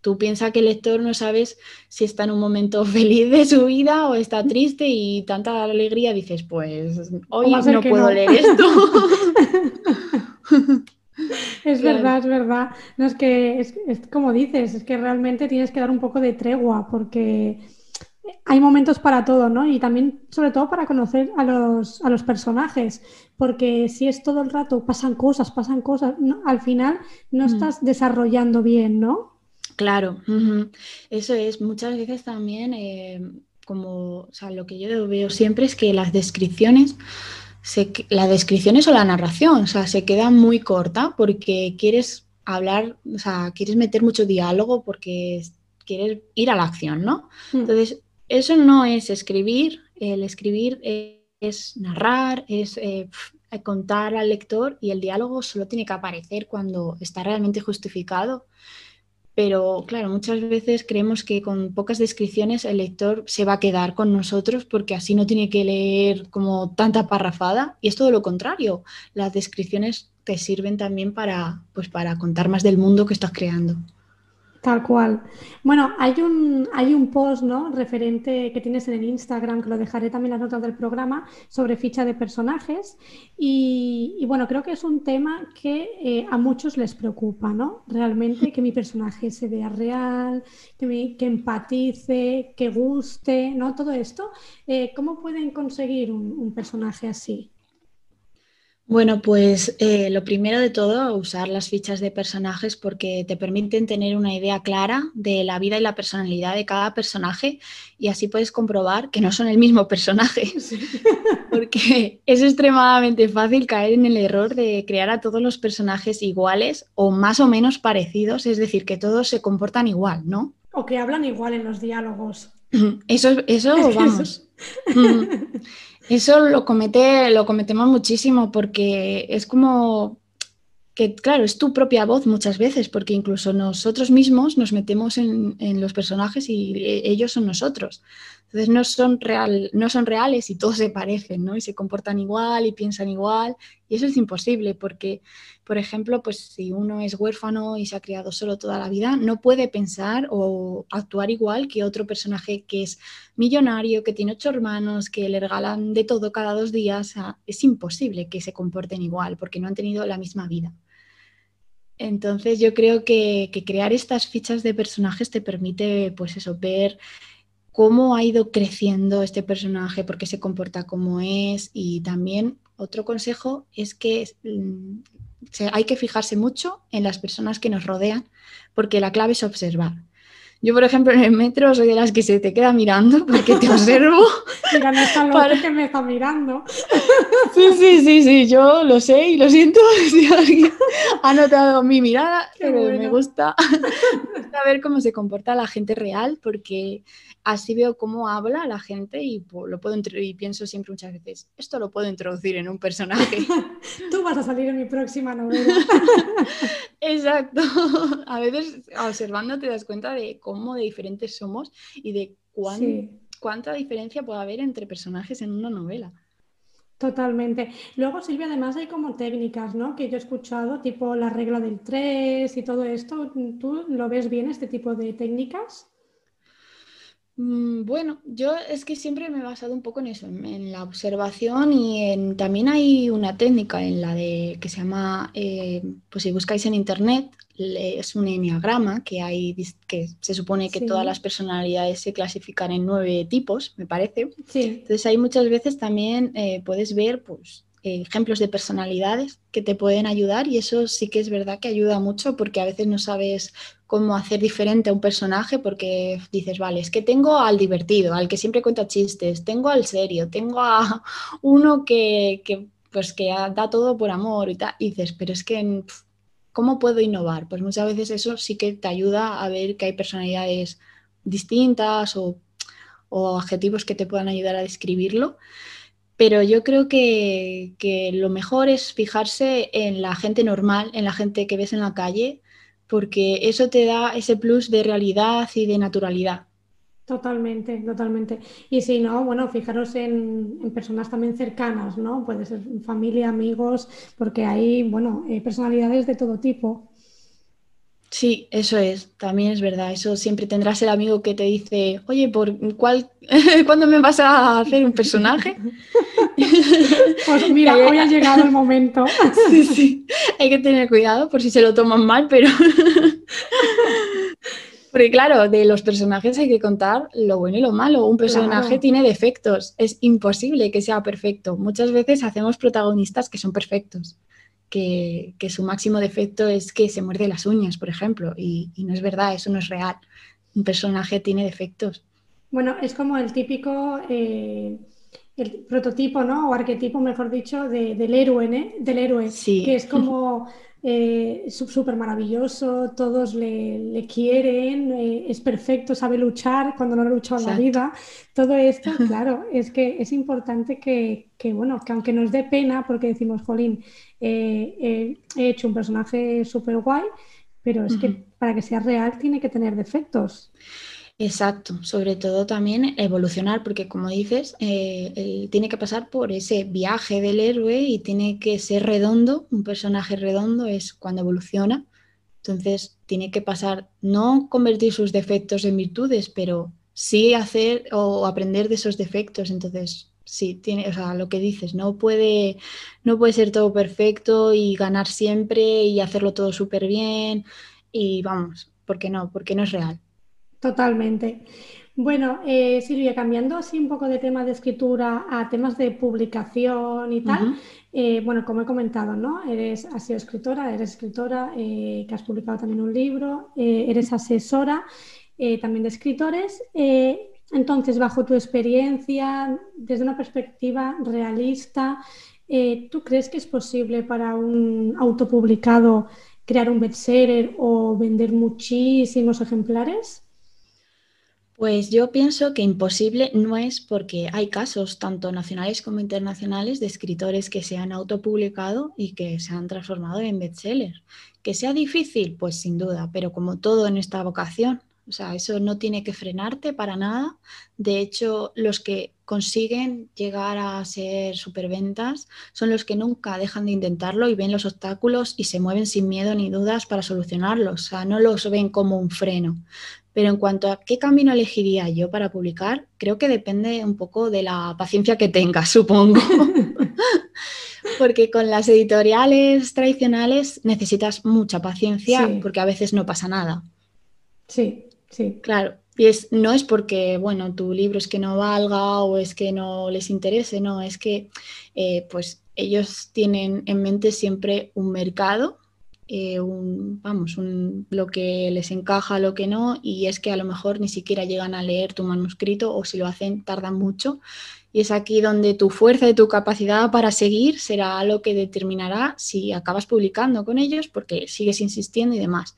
tú piensas que el lector no sabes si está en un momento feliz de su vida o está triste y tanta alegría, dices, pues hoy no puedo leer esto. Es verdad, es verdad. No es que es, como dices, es que realmente tienes que dar un poco de tregua porque hay momentos para todo, ¿no? Y también, sobre todo, para conocer a los, a los personajes, porque si es todo el rato, pasan cosas, pasan cosas, al final no mm. estás desarrollando bien, ¿no? Claro, eso es. Muchas veces también, eh, como, o sea, lo que yo veo siempre es que las descripciones la descripción es o la narración, o sea, se queda muy corta porque quieres hablar, o sea, quieres meter mucho diálogo porque quieres ir a la acción, ¿no? Hmm. Entonces, eso no es escribir, el escribir es, narrar, es eh, contar al lector y el diálogo solo tiene que aparecer cuando está realmente justificado pero claro, muchas veces creemos que con pocas descripciones el lector se va a quedar con nosotros porque así no tiene que leer como tanta parrafada y es todo lo contrario. Las descripciones te sirven también para, pues, para contar más del mundo que estás creando. Tal cual. Bueno, hay un, hay un post ¿no? referente que tienes en el Instagram, que lo dejaré también en las notas del programa, sobre ficha de personajes. Y, bueno, creo que es un tema que eh, a muchos les preocupa, ¿no? Realmente que mi personaje se vea real, que, me, que empatice, que guste, ¿no? Todo esto. Eh, ¿Cómo pueden conseguir un personaje así? Bueno, pues eh, lo primero de todo, usar las fichas de personajes porque te permiten tener una idea clara de la vida y la personalidad de cada personaje y así puedes comprobar que no son el mismo personaje. Porque es extremadamente fácil caer en el error de crear a todos los personajes iguales o más o menos parecidos, es decir, que todos se comportan igual, ¿no? O que hablan igual en los diálogos. Eso, eso vamos. Eso lo, comete, lo cometemos muchísimo porque es como que, claro, es tu propia voz muchas veces, porque incluso nosotros mismos nos metemos en, en los personajes y ellos son nosotros. Entonces no son, real, no son reales y todos se parecen, ¿no? Y se comportan igual y piensan igual. Y eso es imposible porque, por ejemplo, pues si uno es huérfano y se ha criado solo toda la vida, no puede pensar o actuar igual que otro personaje que es millonario, que tiene ocho hermanos, que le regalan de todo cada dos días. es imposible que se comporten igual porque no han tenido la misma vida. Entonces yo creo que, que crear estas fichas de personajes te permite, pues eso, ver cómo ha ido creciendo este personaje, por qué se comporta como es y también otro consejo es que mm, hay que fijarse mucho en las personas que nos rodean porque la clave es observar. Yo, por ejemplo, en el metro soy de las que se te queda mirando porque te observo. Mira, no está para... que me está mirando. Sí, sí, sí, sí, yo lo sé y lo siento si alguien ha notado mi mirada, pero me gusta, me gusta ver cómo se comporta la gente real porque así veo cómo habla la gente y lo puedo y pienso siempre muchas veces, esto lo puedo introducir en un personaje. Tú vas a salir en mi próxima novela. Exacto. A veces observando te das cuenta de cómo de diferentes somos y de cuánta diferencia puede haber entre personajes en una novela. Totalmente. Luego, Silvia, además hay como técnicas, ¿no? Que yo he escuchado, tipo la regla del 3 y todo esto. ¿Tú lo ves bien, este tipo de técnicas? Mm, bueno, yo es que siempre me he basado un poco en eso, en, la observación y en, también hay una técnica en la de que se llama, eh, pues si buscáis en internet, es un enneagrama que hay, que se supone que todas las personalidades se clasifican en nueve tipos, me parece. Entonces ahí muchas veces también eh, puedes ver, pues ejemplos de personalidades que te pueden ayudar y eso sí que es verdad que ayuda mucho porque a veces no sabes cómo hacer diferente a un personaje porque dices, vale, es que tengo al divertido, al que siempre cuenta chistes, tengo al serio, tengo a uno que, pues que da todo por amor y tal, y dices, pero es que ¿cómo puedo innovar? Pues muchas veces eso sí que te ayuda a ver que hay personalidades distintas o, o adjetivos que te puedan ayudar a describirlo. Pero yo creo que, lo mejor es fijarse en la gente normal, en la gente que ves en la calle, porque eso te da ese plus de realidad y de naturalidad. Totalmente, totalmente. Y si no, bueno, fijaros en, personas también cercanas, ¿no? Puede ser familia, amigos, porque hay, bueno, eh, personalidades de todo tipo. Sí, eso es, también es verdad. Eso siempre tendrás el amigo que te dice, oye, ¿por cuál, ¿cuándo me vas a hacer un personaje? Pues mira, hoy ha llegado el momento. Sí, sí, hay que tener cuidado por si se lo toman mal, pero... Porque claro, de los personajes hay que contar lo bueno y lo malo. Un personaje tiene defectos, es imposible que sea perfecto. Muchas veces hacemos protagonistas que son perfectos que, su máximo defecto es que se muerde las uñas, por ejemplo, y, no es verdad, eso no es real. Un personaje tiene defectos. Bueno, es como el típico, eh, el prototipo, ¿no? O arquetipo, mejor dicho, del héroe, ¿eh? Del héroe, sí. que es como eh, súper maravilloso, todos le, quieren, eh, es perfecto, sabe luchar cuando no ha luchado en la vida. Todo esto, claro, es que es importante que, que, bueno, que aunque nos dé pena, porque decimos, Jolín, he hecho un personaje súper guay, pero es que para que sea real tiene que tener defectos. Exacto, sobre todo también evolucionar, porque como dices, eh, tiene que pasar por ese viaje del héroe y tiene que ser redondo, un personaje redondo es cuando evoluciona, entonces tiene que pasar, no convertir sus defectos en virtudes, pero sí hacer o aprender de esos defectos, entonces sí, tiene, o sea, lo que dices, no puede, no puede ser todo perfecto y ganar siempre y hacerlo todo súper bien y vamos, ¿por qué no? Porque no es real. Totalmente. Bueno, eh, Silvia, cambiando así un poco de tema de escritura a temas de publicación y tal, eh, bueno, como he comentado, ¿no? Eres, has sido escritora, eres escritora, eh, que has publicado también un libro, eres asesora también de escritores. entonces, bajo tu experiencia, desde una perspectiva realista, ¿tú crees que es posible para un autopublicado crear un bestseller o vender muchísimos ejemplares? Pues yo pienso que imposible no es porque hay casos tanto nacionales como internacionales de escritores que se han autopublicado y que se han transformado en bestsellers. Que sea difícil, pues sin duda, pero como todo en esta vocación, o sea, eso no tiene que frenarte para nada. De hecho, los que consiguen llegar a ser superventas son los que nunca dejan de intentarlo y ven los obstáculos y se mueven sin miedo ni dudas para solucionarlos. O sea, no los ven como un freno. Pero en cuanto a qué camino elegiría yo para publicar, creo que depende un poco de la paciencia que tenga, supongo. porque con las editoriales tradicionales necesitas mucha paciencia porque a veces no pasa nada. Sí, sí. Claro. Y es, no es porque, bueno, tu libro es que no valga o es que no les interese, no, es que eh, pues ellos tienen en mente siempre un mercado eh, vamos, lo que les encaja, lo que no, y es que a lo mejor ni siquiera llegan a leer tu manuscrito o si lo hacen tardan mucho. Y es aquí donde tu fuerza y tu capacidad para seguir será lo que determinará si acabas publicando con ellos porque sigues insistiendo y demás.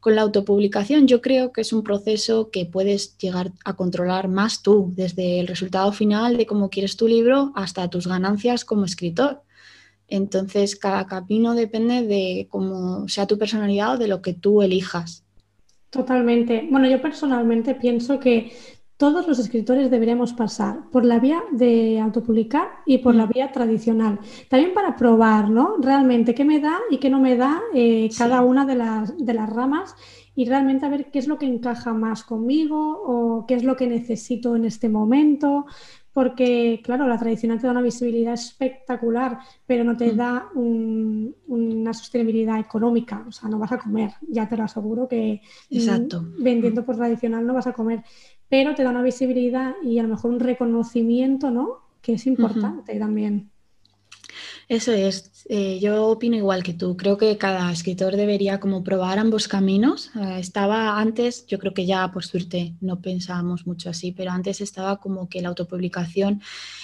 Con la autopublicación yo creo que es un proceso que puedes llegar a controlar más tú, desde el resultado final de cómo quieres tu libro hasta tus ganancias como escritor. Entonces, cada camino depende de cómo sea tu personalidad o de lo que tú elijas. Totalmente. Bueno, yo personalmente pienso que todos los escritores deberíamos pasar por la vía de autopublicar y por la mm. vía tradicional. También para probar, ¿no? Realmente qué me da y qué no me da eh, cada una de las, de las ramas y realmente a ver qué es lo que encaja más conmigo o qué es lo que necesito en este momento. Porque, claro, la tradicional te da una visibilidad espectacular, pero no te mm. da una sostenibilidad económica. O sea, no vas a comer, ya te lo aseguro que Exacto. vendiendo por tradicional no vas a comer pero te da una visibilidad y a lo mejor un reconocimiento, ¿no? Que es importante también. Eso es, eh, yo opino igual que tú, creo que cada escritor debería como probar ambos caminos. Eh, estaba antes, yo creo que ya por suerte no pensábamos mucho así, pero antes estaba como que la autopublicación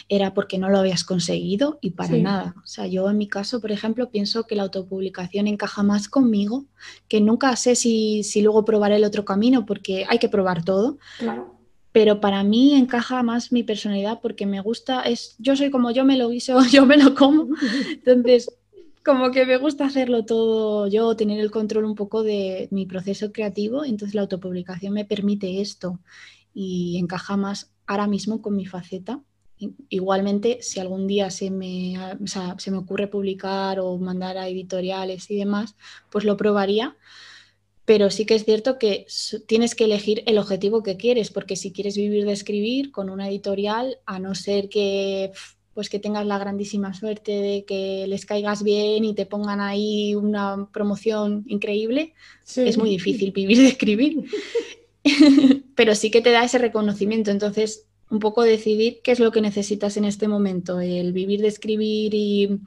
era porque no lo habías conseguido y para nada. O sea, yo en mi caso, por ejemplo, pienso que la autopublicación encaja más conmigo, que nunca sé si, si luego probaré el otro camino porque hay que probar todo. Claro pero para mí encaja más mi personalidad porque me gusta, es, yo soy como yo me lo guiso, yo me lo como, entonces como que me gusta hacerlo todo yo, tener el control un poco de mi proceso creativo, entonces la autopublicación me permite esto y encaja más ahora mismo con mi faceta. Igualmente, si algún día se me, se me ocurre publicar o mandar a editoriales y demás, pues lo probaría pero sí que es cierto que tienes que elegir el objetivo que quieres, porque si quieres vivir de escribir con una editorial, a no ser que pues que tengas la grandísima suerte de que les caigas bien y te pongan ahí una promoción increíble, es muy difícil vivir de escribir. Pero sí que te da ese reconocimiento, entonces un poco decidir qué es lo que necesitas en este momento, el vivir de escribir y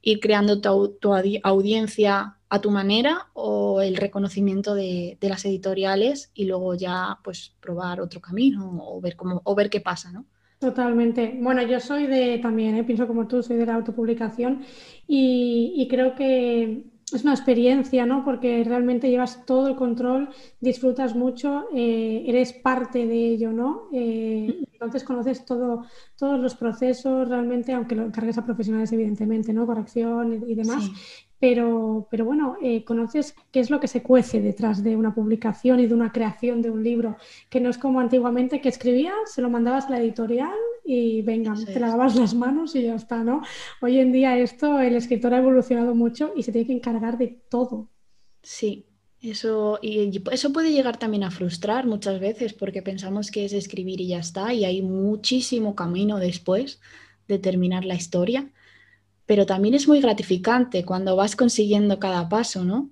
ir creando tu, tu audiencia a tu manera o el reconocimiento de, las editoriales y luego ya pues probar otro camino o ver cómo o ver qué pasa, ¿no? Totalmente. Bueno, yo soy de también, ¿eh? pienso como tú, soy de la autopublicación y, creo que es una experiencia, ¿no? Porque realmente llevas todo el control, disfrutas mucho, eh, eres parte de ello, ¿no? Eh, entonces conoces todo, todos los procesos realmente, aunque lo encargues a profesionales, evidentemente, ¿no? Corrección y, demás, pero, pero bueno, eh, conoces qué es lo que se cuece detrás de una publicación y de una creación de un libro, que no es como antiguamente que escribías, se lo mandabas a la editorial y venga, te lavabas las manos y ya está, ¿no? Hoy en día esto, el escritor ha evolucionado mucho y se tiene que encargar de todo. Sí, eso, y eso puede llegar también a frustrar muchas veces porque pensamos que es escribir y ya está, y hay muchísimo camino después de terminar la historia pero también es muy gratificante cuando vas consiguiendo cada paso, ¿no?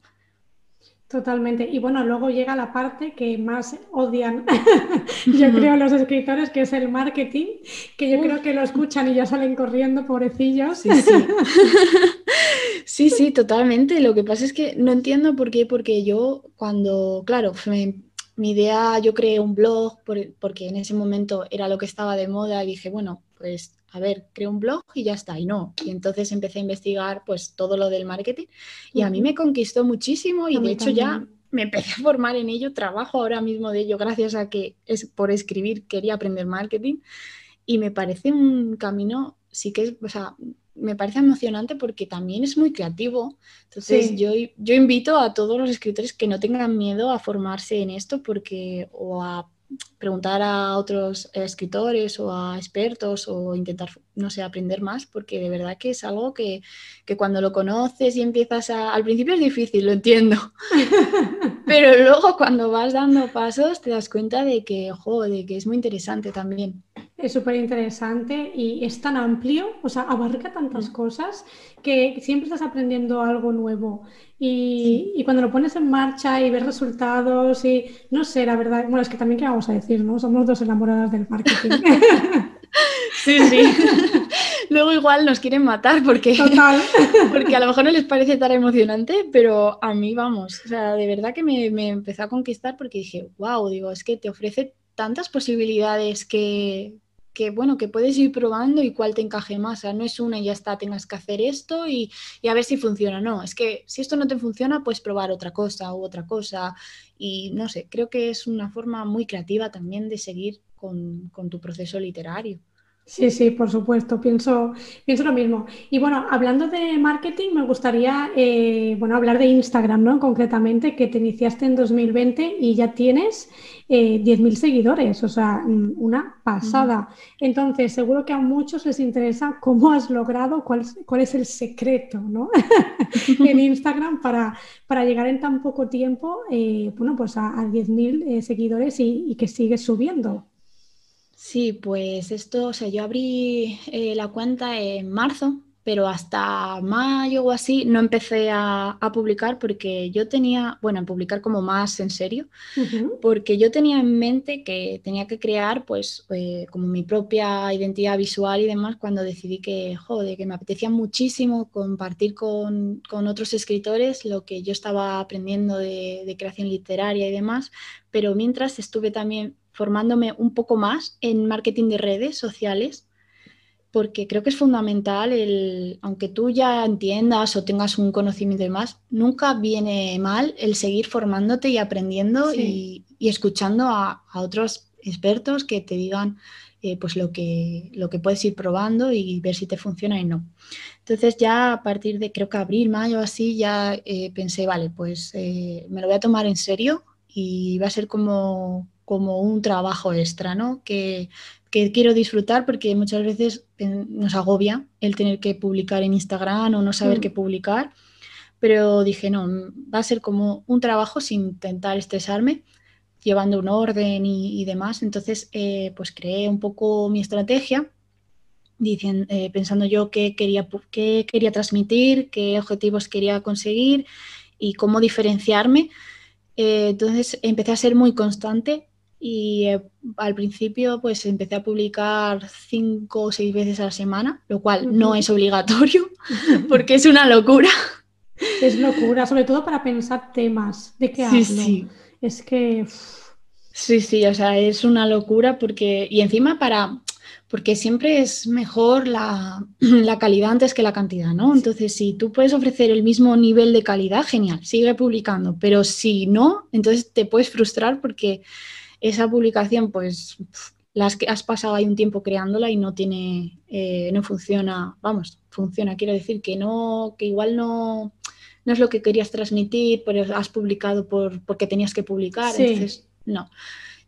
Totalmente. Y bueno, luego llega la parte que más odian, yo creo, los escritores, que es el marketing, que yo creo que lo escuchan y ya salen corriendo, pobrecillos. Sí, sí. sí, sí, totalmente. Lo que pasa es que no entiendo por qué, porque yo cuando, claro, mi idea, yo creé un blog porque en ese momento era lo que estaba de moda y dije, bueno, pues a ver, creo un blog y ya está, y no. Y entonces empecé a investigar pues todo lo del marketing y a mí me conquistó muchísimo y de hecho ya me empecé a formar en ello, trabajo ahora mismo de ello gracias a que es por escribir quería aprender marketing y me parece un camino, sí que es, o sea, me parece emocionante porque también es muy creativo. Entonces yo, yo invito a todos los escritores que no tengan miedo a formarse en esto porque o a preguntar a otros escritores o a expertos o intentar, no sé, aprender más, porque de verdad que es algo que, cuando lo conoces y empiezas a... Al principio es difícil, lo entiendo, pero luego cuando vas dando pasos te das cuenta de que, ojo, de que es muy interesante también. Es súper interesante y es tan amplio, o sea, abarca tantas mm. cosas que siempre estás aprendiendo algo nuevo. Y, cuando lo pones en marcha y ves resultados y no sé, la verdad, bueno, es que también qué vamos a decir, ¿no? Somos dos enamoradas del marketing. sí, sí. luego igual nos quieren matar porque, porque a lo mejor no les parece tan emocionante, pero a mí vamos, o sea, de verdad que me, me empezó a conquistar porque dije, wow, digo, es que te ofrece tantas posibilidades que, que bueno, que puedes ir probando y cuál te encaje más. O sea, no es una y ya está, tengas que hacer esto y, a ver si funciona. No, es que si esto no te funciona, puedes probar otra cosa u otra cosa. Y no sé, creo que es una forma muy creativa también de seguir con tu proceso literario. Sí, sí, por supuesto, pienso, pienso lo mismo. Y bueno, hablando de marketing, me gustaría eh, bueno, hablar de Instagram, ¿no? Concretamente, que te iniciaste en 2020 y ya tienes eh, 10.000 seguidores, o sea, mm, una pasada. Entonces, seguro que a muchos les interesa cómo has logrado, cuál, cuál es el secreto, ¿no? en Instagram para, para llegar en tan poco tiempo, eh, bueno, pues a, 10.000 eh, seguidores y, y que sigues subiendo. Sí, pues esto, o sea, yo abrí eh, la cuenta en marzo, pero hasta mayo o así no empecé a, publicar porque yo tenía, bueno, a publicar como más en serio, porque yo tenía en mente que tenía que crear pues eh, como mi propia identidad visual y demás cuando decidí que, joder, que me apetecía muchísimo compartir con, otros escritores lo que yo estaba aprendiendo de, de creación literaria y demás, pero mientras estuve también formándome un poco más en marketing de redes sociales, porque creo que es fundamental el, aunque tú ya entiendas o tengas un conocimiento de más, nunca viene mal el seguir formándote y aprendiendo y, escuchando a, otros expertos que te digan eh, pues lo que, lo que puedes ir probando y ver si te funciona y no. Entonces ya a partir de creo que abril, mayo, así, ya eh, pensé, vale, pues eh, me lo voy a tomar en serio y va a ser como como un trabajo extra, ¿no? Que, quiero disfrutar porque muchas veces nos agobia el tener que publicar en Instagram o no saber mm. qué publicar, pero dije, no, va a ser como un trabajo sin intentar estresarme, llevando un orden y, demás. Entonces, eh, pues creé un poco mi estrategia, diciendo, eh, pensando yo qué quería, qué quería transmitir, qué objetivos quería conseguir y cómo diferenciarme. Eh, entonces empecé a ser muy constante y eh, al principio pues empecé a publicar cinco o seis veces a la semana, lo cual no es obligatorio porque es una locura. Es locura, sobre todo para pensar temas de qué hablo. Sí. Es que... Sí, sí, o sea, es una locura porque... Y encima para... Porque siempre es mejor la, la calidad antes que la cantidad, ¿no? Entonces, si tú puedes ofrecer el mismo nivel de calidad, genial, sigue publicando. Pero si no, entonces te puedes frustrar porque esa publicación, pues las que has pasado ahí un tiempo creándola y no tiene, eh, no funciona, vamos, funciona, quiero decir que no, que igual no, no es lo que querías transmitir, pero has publicado por, porque tenías que publicar, entonces no.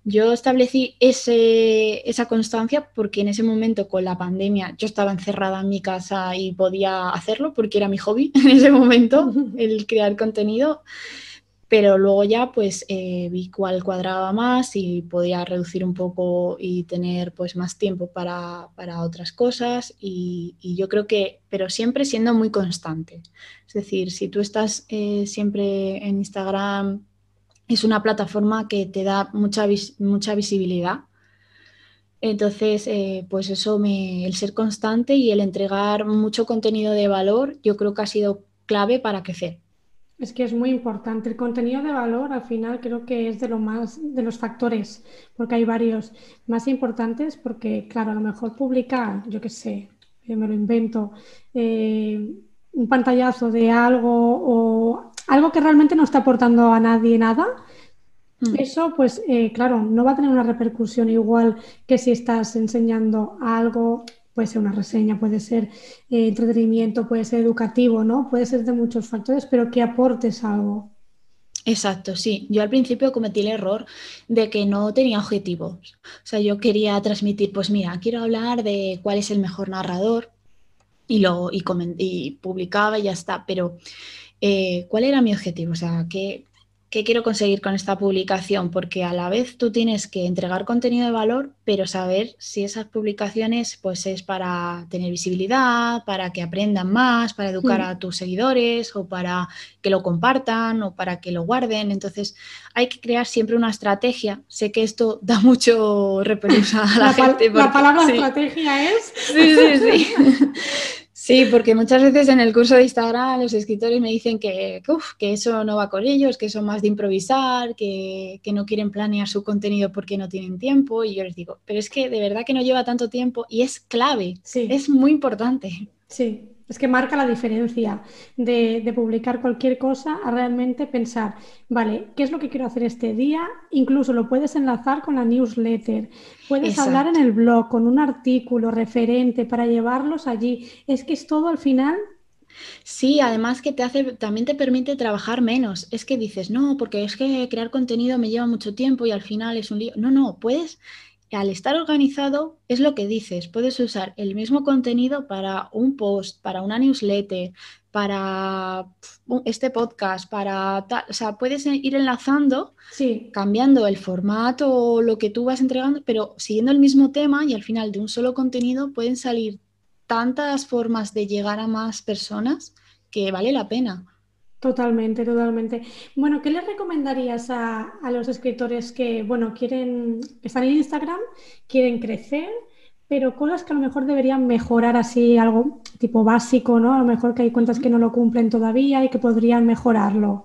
Yo establecí ese, esa constancia porque en ese momento con la pandemia yo estaba encerrada en mi casa y podía hacerlo porque era mi hobby en ese momento, el crear contenido pero luego ya pues eh, vi cuál cuadraba más y podía reducir un poco y tener pues más tiempo para, otras cosas y, yo creo que, pero siempre siendo muy constante. Es decir, si tú estás eh, siempre en Instagram, es una plataforma que te da mucha, mucha visibilidad. Entonces, eh, pues eso, me, el ser constante y el entregar mucho contenido de valor, yo creo que ha sido clave para crecer. Es que es muy importante. El contenido de valor al final creo que es de lo más, de los factores, porque hay varios más importantes, porque claro, a lo mejor publicar, yo qué sé, eh, me lo invento, eh, un pantallazo de algo o algo que realmente no está aportando a nadie nada, mm. eso pues eh, claro, no va a tener una repercusión igual que si estás enseñando algo puede ser una reseña, puede ser eh, entretenimiento, puede ser educativo, ¿no? Puede ser de muchos factores, pero que aportes algo. Exacto, sí. Yo al principio cometí el error de que no tenía objetivos. O sea, yo quería transmitir, pues mira, quiero hablar de cuál es el mejor narrador y lo y, y publicaba y ya está. Pero eh, ¿cuál era mi objetivo? O sea, ¿qué, ¿qué quiero conseguir con esta publicación? Porque a la vez tú tienes que entregar contenido de valor, pero saber si esas publicaciones pues es para tener visibilidad, para que aprendan más, para educar mm. a tus seguidores o para que lo compartan o para que lo guarden. Entonces hay que crear siempre una estrategia. Sé que esto da mucho repelús a la, gente. la palabra estrategia es... Sí, sí, sí. Sí, porque muchas veces en el curso de Instagram los escritores me dicen que, que eso no va con ellos, que son más de improvisar, que, que, no quieren planear su contenido porque no tienen tiempo. Y yo les digo, pero es que de verdad que no lleva tanto tiempo y es clave, sí. es muy importante. Sí, es que marca la diferencia de, publicar cualquier cosa a realmente pensar, vale, ¿qué es lo que quiero hacer este día? Incluso lo puedes enlazar con la newsletter, puedes hablar en el blog con un artículo referente para llevarlos allí. Es que es todo al final Sí, además que te hace, también te permite trabajar menos. Es que dices, no, porque es que crear contenido me lleva mucho tiempo y al final es un lío. No, no, puedes al estar organizado es lo que dices, puedes usar el mismo contenido para un post, para una newsletter, para este podcast, para tal, o sea, puedes ir enlazando, cambiando el formato o lo que tú vas entregando, pero siguiendo el mismo tema y al final de un solo contenido pueden salir tantas formas de llegar a más personas que vale la pena. Totalmente, totalmente. Bueno, ¿qué les recomendarías a, los escritores que, bueno, quieren, están en Instagram, quieren crecer, pero cosas que a lo mejor deberían mejorar así, algo tipo básico, ¿no? A lo mejor que hay cuentas que no lo cumplen todavía y que podrían mejorarlo.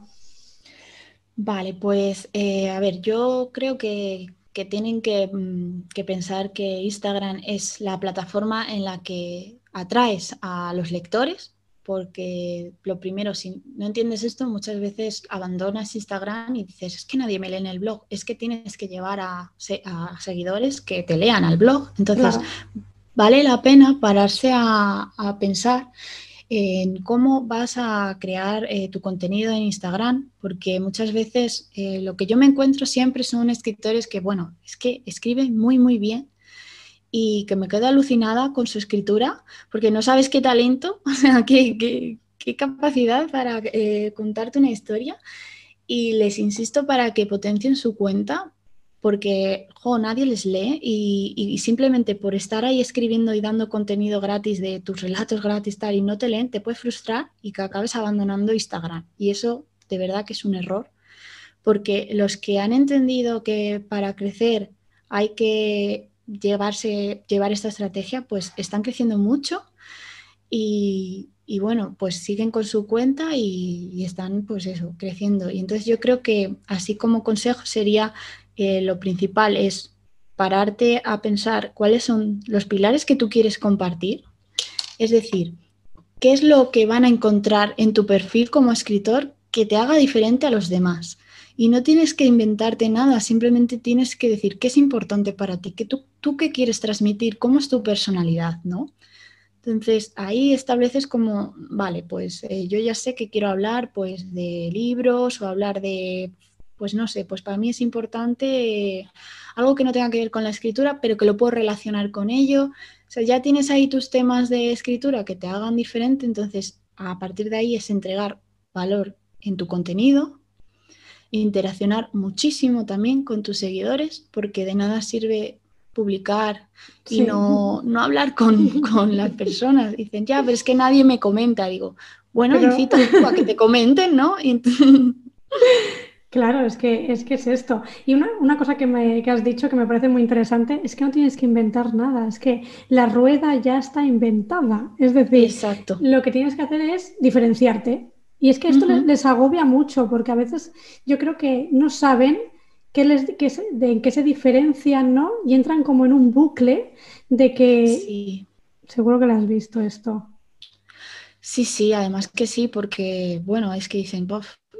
Vale, pues eh, a ver, yo creo que, tienen que, mm, que pensar que Instagram es la plataforma en la que atraes a los lectores porque lo primero, si no entiendes esto, muchas veces abandonas Instagram y dices, es que nadie me lee en el blog, es que tienes que llevar a, seguidores que te lean al blog. Entonces, vale la pena pararse a, pensar en cómo vas a crear eh, tu contenido en Instagram, porque muchas veces eh, lo que yo me encuentro siempre son escritores que, bueno, es que escriben muy, muy bien, y que me quedo alucinada con su escritura, porque no sabes qué talento, o sea, qué, qué, capacidad para eh, contarte una historia. Y les insisto para que potencien su cuenta, porque jo, nadie les lee y, simplemente por estar ahí escribiendo y dando contenido gratis de tus relatos gratis tal y no te leen, te puede frustrar y que acabes abandonando Instagram. Y eso de verdad que es un error, porque los que han entendido que para crecer hay que llevarse, llevar esta estrategia, pues están creciendo mucho y, bueno, pues siguen con su cuenta y, están pues eso, creciendo. Y entonces yo creo que así como consejo sería eh, lo principal es pararte a pensar cuáles son los pilares que tú quieres compartir. Es decir, qué es lo que van a encontrar en tu perfil como escritor que te haga diferente a los demás. Y no tienes que inventarte nada, simplemente tienes que decir qué es importante para ti, que tú, tú qué quieres transmitir, cómo es tu personalidad, ¿no? Entonces ahí estableces como, vale, pues eh, yo ya sé que quiero hablar pues de libros o hablar de, pues no sé, pues para mí es importante eh, algo que no tenga que ver con la escritura, pero que lo puedo relacionar con ello. O sea, ya tienes ahí tus temas de escritura que te hagan diferente, entonces a partir de ahí es entregar valor en tu contenido, interaccionar muchísimo también con tus seguidores, porque de nada sirve publicar y no, no, hablar con, con, las personas. Dicen, ya, pero es que nadie me comenta. Digo, bueno, a que te comenten, ¿no? Claro, es que, es que es esto. Y una, una cosa que, me, que has dicho que me parece muy interesante es que no tienes que inventar nada, es que la rueda ya está inventada. Es decir, Exacto. lo que tienes que hacer es diferenciarte. Y es que esto les, agobia mucho porque a veces yo creo que no saben qué les, qué de en qué se diferencian, ¿no? Y entran como en un bucle de que... Sí. Seguro que lo has visto esto. Sí, sí, además que sí, porque, bueno, es que dicen,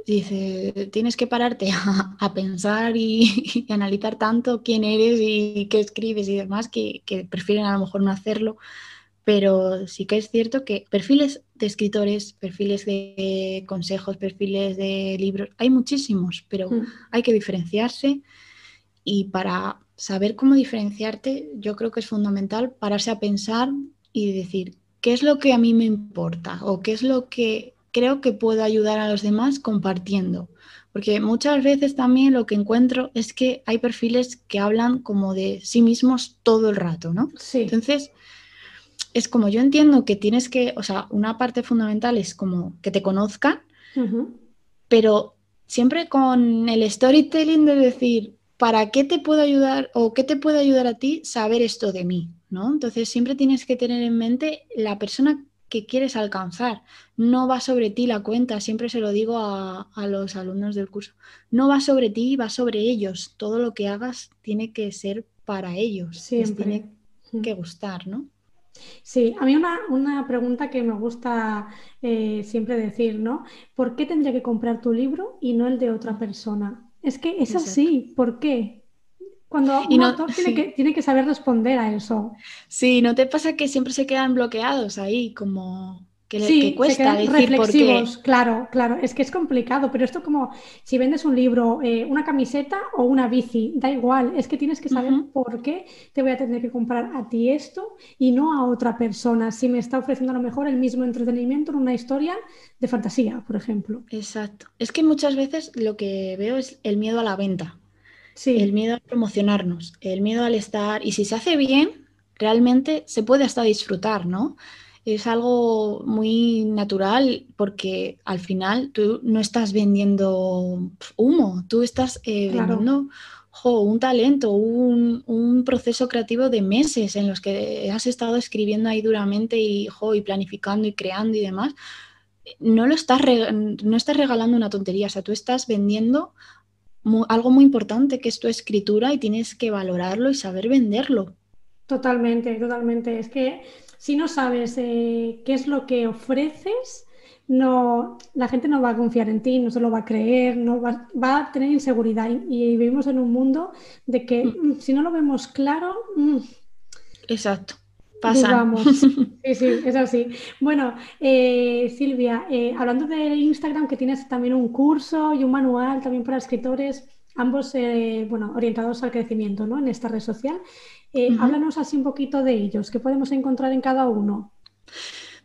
dice, tienes que pararte a, pensar y, y, analizar tanto quién eres y qué escribes y demás, que, que prefieren a lo mejor no hacerlo pero sí que es cierto que perfiles de escritores, perfiles de consejos, perfiles de libros, hay muchísimos, pero mm. hay que diferenciarse y para saber cómo diferenciarte, yo creo que es fundamental pararse a pensar y decir, ¿qué es lo que a mí me importa? ¿O qué es lo que creo que puedo ayudar a los demás compartiendo. Porque muchas veces también lo que encuentro es que hay perfiles que hablan como de sí mismos todo el rato, ¿no? Sí. Entonces, es como yo entiendo que tienes que, o sea, una parte fundamental es como que te conozcan, pero siempre con el storytelling de decir, ¿para qué te puedo ayudar o qué te puede ayudar a ti saber esto de mí? ¿no? Entonces siempre tienes que tener en mente la persona que quieres alcanzar. No va sobre ti la cuenta, siempre se lo digo a, los alumnos del curso. No va sobre ti, va sobre ellos. Todo lo que hagas tiene que ser para ellos. Siempre. tiene que gustar, ¿no? Sí, a mí una, pregunta que me gusta eh, siempre decir, ¿no? ¿Por qué tendría que comprar tu libro y no el de otra persona? Es que es así, ¿por qué? Cuando un autor tiene, que, tiene que saber responder a eso. Sí, ¿no te pasa que siempre se quedan bloqueados ahí como que, sí, cuesta decir reflexivos, claro, claro, es que es complicado, pero esto como si vendes un libro, eh, una camiseta o una bici, da igual, es que tienes que saber por qué te voy a tener que comprar a ti esto y no a otra persona, si me está ofreciendo a lo mejor el mismo entretenimiento en una historia de fantasía, por ejemplo. Exacto, es que muchas veces lo que veo es el miedo a la venta, sí. el miedo a promocionarnos, el miedo al estar, y si se hace bien, realmente se puede hasta disfrutar, ¿no? Es algo muy natural porque al final tú no estás vendiendo humo, tú estás eh, vendiendo un talento, un, proceso creativo de meses en los que has estado escribiendo ahí duramente y, y planificando y creando y demás. No lo estás, no estás regalando una tontería, o sea, tú estás vendiendo algo muy importante que es tu escritura y tienes que valorarlo y saber venderlo. Totalmente, totalmente. Es que si no sabes eh, qué es lo que ofreces, no, la gente no va a confiar en ti, no se lo va a creer, no va, a tener inseguridad. Y, vivimos en un mundo de que mm. Mm, si no lo vemos claro. Mm, Exacto. Pasa. Sí, sí, es así. Bueno, eh, Silvia, eh, hablando de Instagram, que tienes también un curso y un manual también para escritores, ambos bueno, orientados al crecimiento ¿no? en esta red social. Eh, háblanos así un poquito de ellos, ¿qué podemos encontrar en cada uno?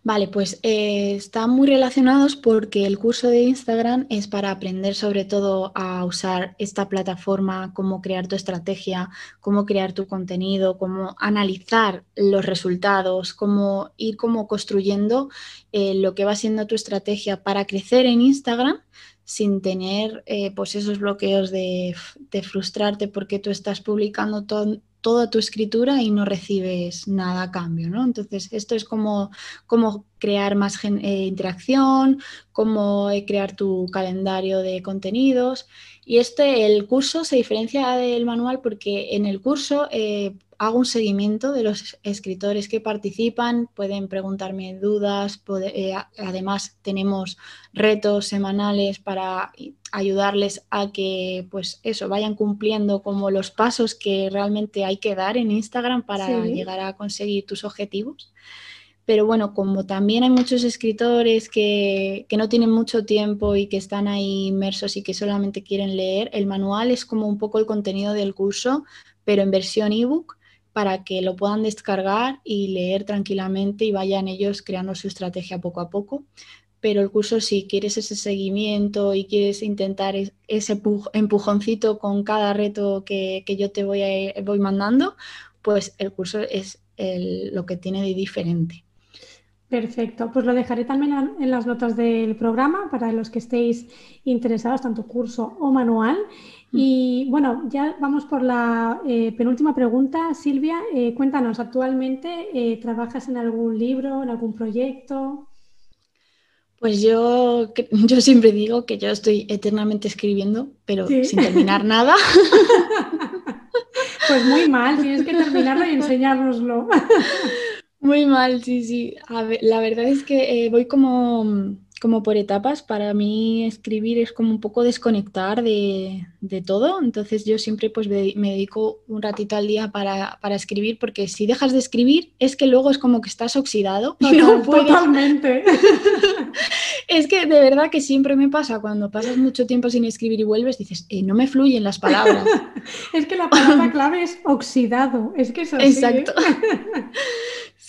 Vale, pues eh, están muy relacionados porque el curso de Instagram es para aprender sobre todo a usar esta plataforma, cómo crear tu estrategia, cómo crear tu contenido, cómo analizar los resultados, cómo ir como construyendo eh, lo que va siendo tu estrategia para crecer en Instagram sin tener pues esos bloqueos de, de, frustrarte porque tú estás publicando todo toda tu escritura y no recibes nada a cambio, ¿no? Entonces, esto es como, como crear más eh, interacción, cómo eh, crear tu calendario de contenidos. Y este, el curso se diferencia del manual porque en el curso eh, hago un seguimiento de los escritores que participan, pueden preguntarme dudas, eh, además tenemos retos semanales para ayudarles a que pues eso vayan cumpliendo como los pasos que realmente hay que dar en Instagram para llegar a conseguir tus objetivos. Pero bueno, como también hay muchos escritores que, que, no tienen mucho tiempo y que están ahí inmersos y que solamente quieren leer, el manual es como un poco el contenido del curso, pero en versión ebook para que lo puedan descargar y leer tranquilamente y vayan ellos creando su estrategia poco a poco. Pero el curso, si quieres ese seguimiento y quieres intentar ese empujoncito con cada reto que, yo te voy, voy mandando, pues el curso es lo que tiene de diferente. Perfecto, pues lo dejaré también en las notas del programa para los que estéis interesados, tanto curso o manual. Mm. Y bueno, ya vamos por la eh, penúltima pregunta. Silvia, eh, cuéntanos, ¿actualmente eh, trabajas en algún libro, en algún proyecto? Pues yo, yo siempre digo que yo estoy eternamente escribiendo, pero sin terminar nada. pues muy mal, tienes que terminarlo y enseñárnoslo. Muy mal, sí, sí. la verdad es que eh, voy como, como por etapas. Para mí escribir es como un poco desconectar de, todo. Entonces yo siempre pues me dedico un ratito al día para, escribir porque si dejas de escribir es que luego es como que estás oxidado. Totalmente. es que de verdad que siempre me pasa cuando pasas mucho tiempo sin escribir y vuelves, dices, eh, no me fluyen las palabras. es que la palabra clave es oxidado. Es que es así. ¿eh?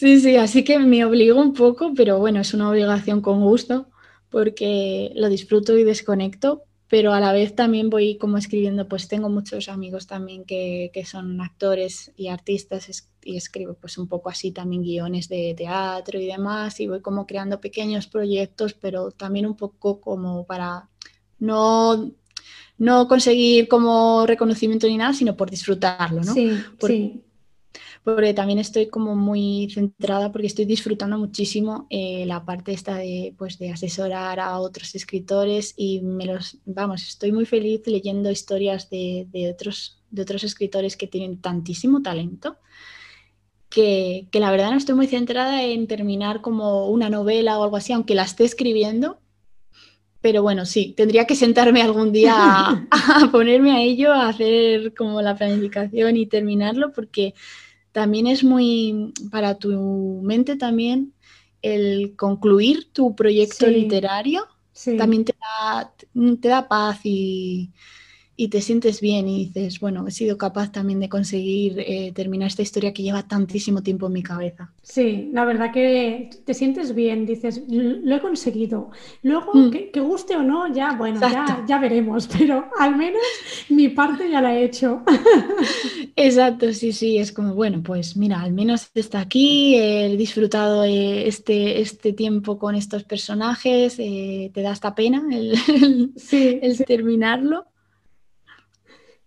Sí, sí, así que me obligo un poco, pero bueno, es una obligación con gusto, porque lo disfruto y desconecto, pero a la vez también voy como escribiendo, pues tengo muchos amigos también que, que son actores y artistas y escribo pues un poco así también guiones de teatro y demás y voy como creando pequeños proyectos, pero también un poco como para no no conseguir como reconocimiento ni nada, sino por disfrutarlo, ¿no? Sí, sí. Porque también estoy como muy centrada porque estoy disfrutando muchísimo eh, la parte esta de, pues, de asesorar a otros escritores y me los, vamos, estoy muy feliz leyendo historias de, de otros, de otros escritores que tienen tantísimo talento. Que, que, la verdad no estoy muy centrada en terminar como una novela o algo así, aunque la esté escribiendo, pero bueno, sí, tendría que sentarme algún día a, ponerme a ello, a hacer como la planificación y terminarlo, porque también es muy, para tu mente también, el concluir tu proyecto literario, también te te da paz y, y te sientes bien y dices, bueno, he sido capaz también de conseguir eh, terminar esta historia que lleva tantísimo tiempo en mi cabeza. Sí, la verdad que te sientes bien, dices, lo he conseguido. Luego, mm. que, guste o no, ya, bueno, ya, ya, veremos, pero al menos mi parte ya la he hecho. Exacto, sí, sí, es como, bueno, pues mira, al menos está aquí, he disfrutado eh, este, este tiempo con estos personajes, eh, te da esta pena el, el terminarlo.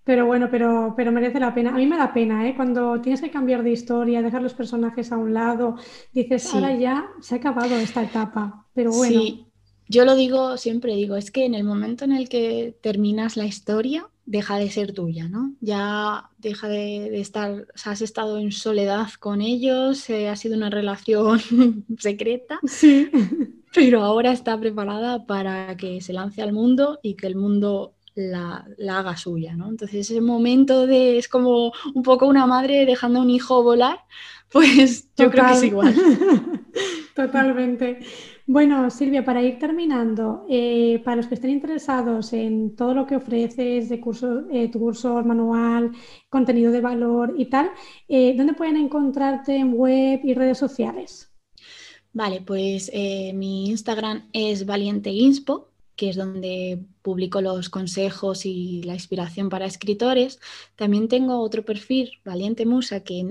Pero bueno, pero, pero merece la pena. A mí me da pena, ¿eh? Cuando tienes que cambiar de historia, dejar los personajes a un lado, dices, ahora ya se ha acabado esta etapa. Pero bueno. Sí, yo lo digo, siempre digo, es que en el momento en el que terminas la historia, deja de ser tuya, ¿no? Ya deja de, estar, o sea, has estado en soledad con ellos, eh, ha sido una relación secreta. Sí. Pero ahora está preparada para que se lance al mundo y que el mundo la, haga suya, ¿no? Entonces ese momento de, es como un poco una madre dejando a un hijo volar, pues yo creo que es igual. Totalmente. Bueno, Silvia, para ir terminando, eh, para los que estén interesados en todo lo que ofreces de curso, eh, tu curso manual, contenido de valor y tal, eh, ¿dónde pueden encontrarte en web y redes sociales? Vale, pues mi Instagram es Valiente Inspo, que es donde publico los consejos y la inspiración para escritores. También tengo otro perfil, Valiente Musa, que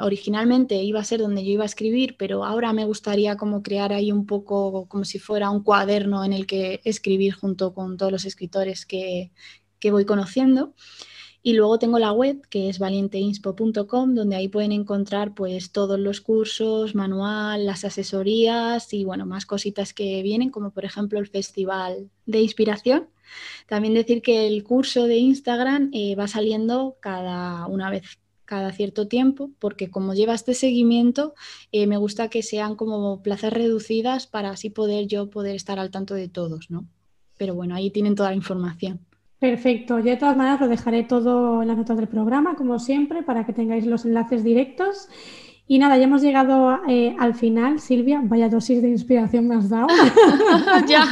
originalmente iba a ser donde yo iba a escribir, pero ahora me gustaría como crear ahí un poco como si fuera un cuaderno en el que escribir junto con todos los escritores que, que voy conociendo. Y luego tengo la web que es valienteinspo.com, donde ahí pueden encontrar pues todos los cursos, manual, las asesorías y bueno, más cositas que vienen, como por ejemplo el Festival de Inspiración. También decir que el curso de Instagram eh, va saliendo cada una vez cada cierto tiempo, porque como lleva este seguimiento, eh, me gusta que sean como plazas reducidas para así poder yo poder estar al tanto de todos, ¿no? Pero bueno, ahí tienen toda la información. Perfecto. Yo de todas maneras lo dejaré todo en las notas del programa, como siempre, para que tengáis los enlaces directos. Y nada, ya hemos llegado eh, al final. Silvia, vaya dosis de inspiración me has dado. ya,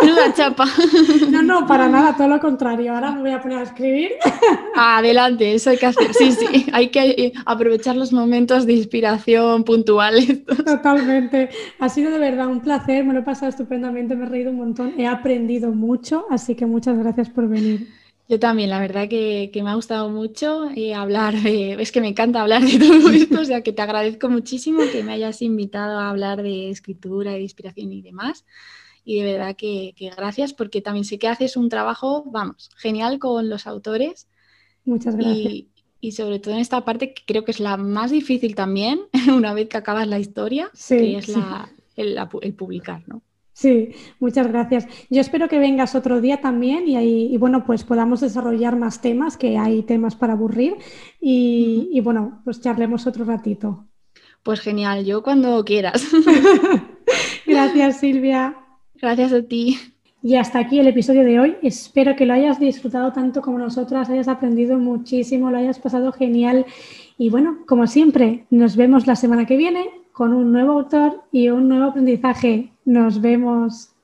menuda chapa. no, no, para nada, todo lo contrario. Ahora me voy a poner a escribir. Adelante, eso hay que hacer. Sí, sí, hay que eh, aprovechar los momentos de inspiración puntuales. Totalmente. Ha sido de verdad un placer, me lo he pasado estupendamente, me he reído un montón, he aprendido mucho, así que muchas gracias por venir. Yo también, la verdad que, me ha gustado mucho eh, hablar es que me encanta hablar de todo esto, o sea que te agradezco muchísimo que me hayas invitado a hablar de escritura, de inspiración y demás. Y de verdad que, gracias porque también sé que haces un trabajo, vamos, genial con los autores. Muchas gracias. Y, sobre todo en esta parte que creo que es la más difícil también, una vez que acabas la historia, que es el publicar, ¿no? Sí, muchas gracias. Yo espero que vengas otro día también y, ahí, bueno, pues podamos desarrollar más temas, que hay temas para aburrir y, bueno, pues charlemos otro ratito. Pues genial, yo cuando quieras. gracias, Silvia. Gracias a ti. Y hasta aquí el episodio de hoy. Espero que lo hayas disfrutado tanto como nosotras, hayas aprendido muchísimo, lo hayas pasado genial. Y bueno, como siempre, nos vemos la semana que viene con un nuevo autor y un nuevo aprendizaje. Nos vemos.